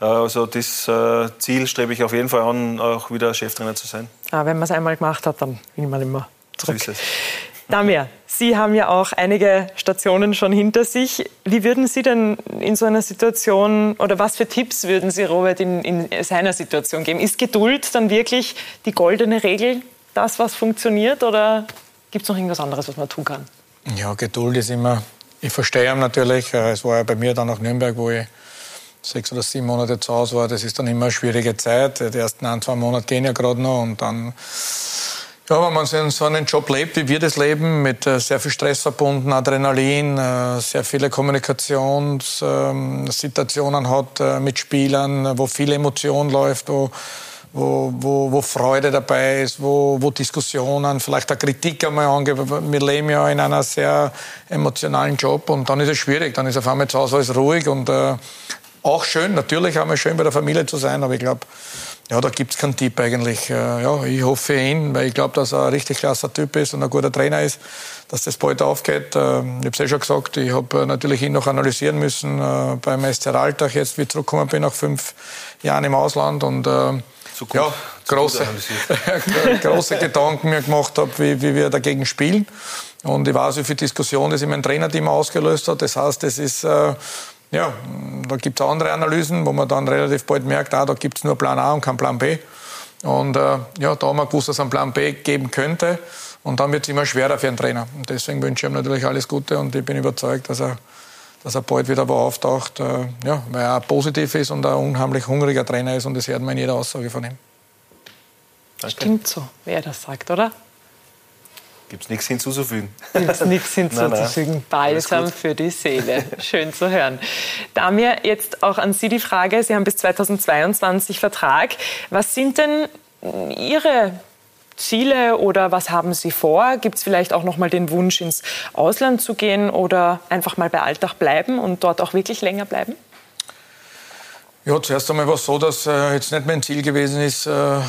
also das äh, Ziel strebe ich auf jeden Fall an, auch wieder Cheftrainer zu sein. Ah, wenn man es einmal gemacht hat, dann will man immer zurück. So ist es. Damir, Sie haben ja auch einige Stationen schon hinter sich. Wie würden Sie denn in so einer Situation oder was für Tipps würden Sie Robert in, in seiner Situation geben? Ist Geduld dann wirklich die goldene Regel das, was funktioniert oder gibt es noch irgendwas anderes, was man tun kann? Ja, Geduld ist immer, ich verstehe ihn natürlich. Äh, es war ja bei mir dann nach Nürnberg, wo ich sechs oder sieben Monate zu Hause war. Das ist dann immer eine schwierige Zeit. Die ersten ein, zwei Monate gehen ja gerade noch und dann ja, wenn man so einen Job lebt, wie wir das leben, mit äh, sehr viel Stress verbunden, Adrenalin, äh, sehr viele Kommunikationssituationen hat mit Spielern, wo viel Emotion läuft, wo wo, wo, wo Freude dabei ist, wo, wo Diskussionen, vielleicht auch Kritik einmal angehen. Wir leben ja in einer sehr emotionalen Job und dann ist es schwierig. Dann ist auf einmal zu Hause alles ruhig und äh, auch schön, natürlich einmal schön bei der Familie zu sein, aber ich glaube, ja, da gibt es keinen Tipp eigentlich. Äh, ja, ich hoffe ihn, weil ich glaube, dass er ein richtig klasse Typ ist und ein guter Trainer ist, dass das bald aufgeht. Ähm, ich habe es ja schon gesagt, ich habe äh, natürlich ihn noch analysieren müssen äh, beim SC Alltag, jetzt wie ich zurückgekommen bin nach fünf Jahren im Ausland und gut, ja, große, große Gedanken mir gemacht habe, wie, wie wir dagegen spielen. Und ich weiß, wie viel Diskussion das in meinem Trainerteam ausgelöst hat. Das heißt, das ist, äh, ja, da gibt es andere Analysen, wo man dann relativ bald merkt, ah, da gibt es nur Plan A und kein Plan B. Und äh, ja, da haben wir gewusst, dass es einen Plan B geben könnte. Und dann wird es immer schwerer für einen Trainer. Und deswegen wünsche ich ihm natürlich alles Gute und ich bin überzeugt, dass er, dass er bald wieder wo auftaucht, äh, ja, weil er positiv ist und ein unheimlich hungriger Trainer ist und das hört man in jeder Aussage von ihm. Danke. Stimmt so, wer das sagt, oder? Gibt es nichts hinzuzufügen. Gibt es nichts hinzuzufügen. Balsam für die Seele. Schön zu hören. Damir, jetzt auch an Sie die Frage. Sie haben bis 2022 Vertrag. Was sind denn Ihre Ziele oder was haben Sie vor? Gibt es vielleicht auch noch mal den Wunsch, ins Ausland zu gehen oder einfach mal bei Alltag bleiben und dort auch wirklich länger bleiben? Ja, zuerst einmal war es so, dass äh, jetzt nicht mein Ziel gewesen ist, äh, äh,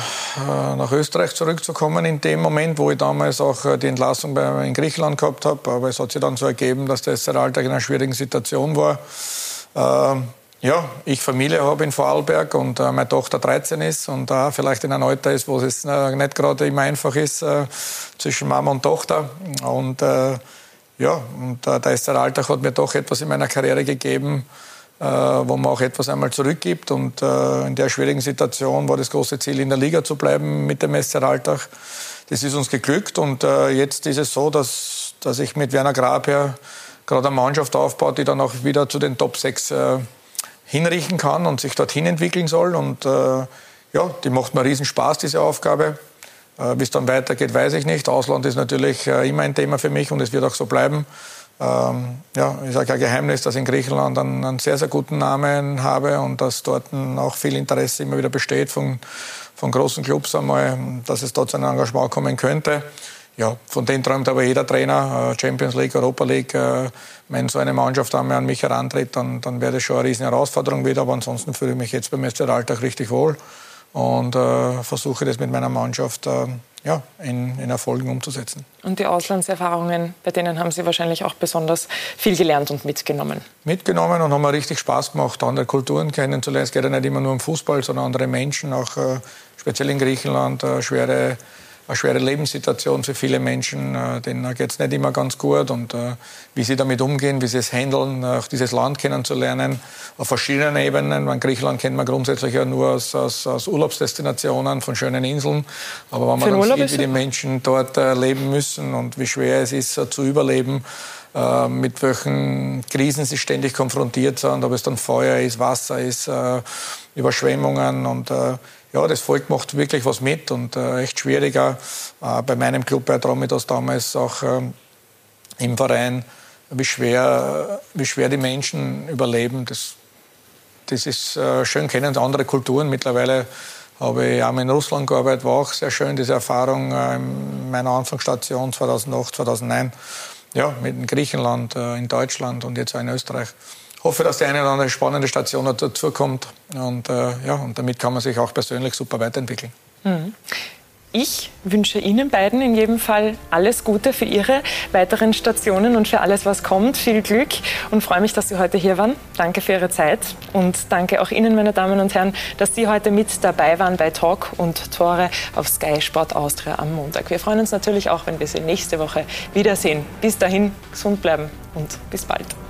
nach Österreich zurückzukommen in dem Moment, wo ich damals auch äh, die Entlassung bei, in Griechenland gehabt habe. Aber es hat sich dann so ergeben, dass der SR Alltag in einer schwierigen Situation war. Ja, ich Familie habe in Vorarlberg und äh, meine Tochter 13 ist und da vielleicht in einem Alter ist, wo es äh, nicht gerade immer einfach ist zwischen Mama und Tochter. Und ja, und der SR Alltag hat mir doch etwas in meiner Karriere gegeben, äh, wo man auch etwas einmal zurückgibt. Und äh, in der schwierigen Situation war das große Ziel, in der Liga zu bleiben mit dem SC Alltag. Das ist uns geglückt und äh, jetzt ist es so, dass, dass ich mit Werner Grabherr gerade eine Mannschaft aufbaut, die dann auch wieder zu den Top 6 hinrichten kann und sich dorthin entwickeln soll. Und ja, die macht mir riesen Spaß, diese Aufgabe. Wie es dann weitergeht, weiß ich nicht. Ausland ist natürlich immer ein Thema für mich und es wird auch so bleiben. Ähm, ja, ich sage kein Geheimnis, dass ich in Griechenland einen, einen, sehr, sehr guten Namen habe und dass dort auch viel Interesse immer wieder besteht von, von großen Clubs einmal, dass es dort zu einem Engagement kommen könnte. Ja, von denen träumt aber jeder Trainer, äh, Champions League, Europa League. Wenn so eine Mannschaft einmal an mich herantritt, dann, dann wäre das schon eine riesen Herausforderung wieder. Aber ansonsten fühle ich mich jetzt beim SC Alltag richtig wohl und äh, versuche das mit meiner Mannschaft äh, ja, in, in Erfolgen umzusetzen. Und die Auslandserfahrungen, bei denen haben Sie wahrscheinlich auch besonders viel gelernt und mitgenommen? Mitgenommen und haben mir richtig Spaß gemacht, andere Kulturen kennenzulernen. Es geht ja nicht immer nur um Fußball, sondern andere Menschen, auch äh, speziell in Griechenland, äh, schwere eine schwere Lebenssituation für viele Menschen. Äh, denen geht es nicht immer ganz gut. Und äh, wie sie damit umgehen, wie sie es handeln, auch dieses Land kennenzulernen, auf verschiedenen Ebenen. Man, Griechenland kennt man grundsätzlich ja nur aus, aus, aus Urlaubsdestinationen von schönen Inseln. Aber wenn man dann Urlaub sieht, wie die Menschen dort äh, leben müssen und wie schwer es ist, äh, zu überleben, äh, mit welchen Krisen sie ständig konfrontiert sind, ob es dann Feuer ist, Wasser ist, äh, Überschwemmungen und ja, das Volk macht wirklich was mit und äh, echt schwieriger. Äh, bei meinem Club bei Dromidas damals auch ähm, im Verein, wie schwer, wie schwer die Menschen überleben. Das, das ist äh, schön kennen, andere Kulturen. Mittlerweile habe ich auch in Russland gearbeitet, war auch sehr schön, diese Erfahrung äh, in meiner Anfangsstation 2008, 2009. Ja, mit Griechenland, äh, in Deutschland und jetzt auch in Österreich hoffe, dass die eine oder andere spannende Station dazu kommt. Und, äh, ja, und damit kann man sich auch persönlich super weiterentwickeln. Mhm. Ich wünsche Ihnen beiden in jedem Fall alles Gute für Ihre weiteren Stationen und für alles, was kommt. Viel Glück und freue mich, dass Sie heute hier waren. Danke für Ihre Zeit und danke auch Ihnen, meine Damen und Herren, dass Sie heute mit dabei waren bei Talk und Tore auf Sky Sport Austria am Montag. Wir freuen uns natürlich auch, wenn wir Sie nächste Woche wiedersehen. Bis dahin, gesund bleiben und bis bald.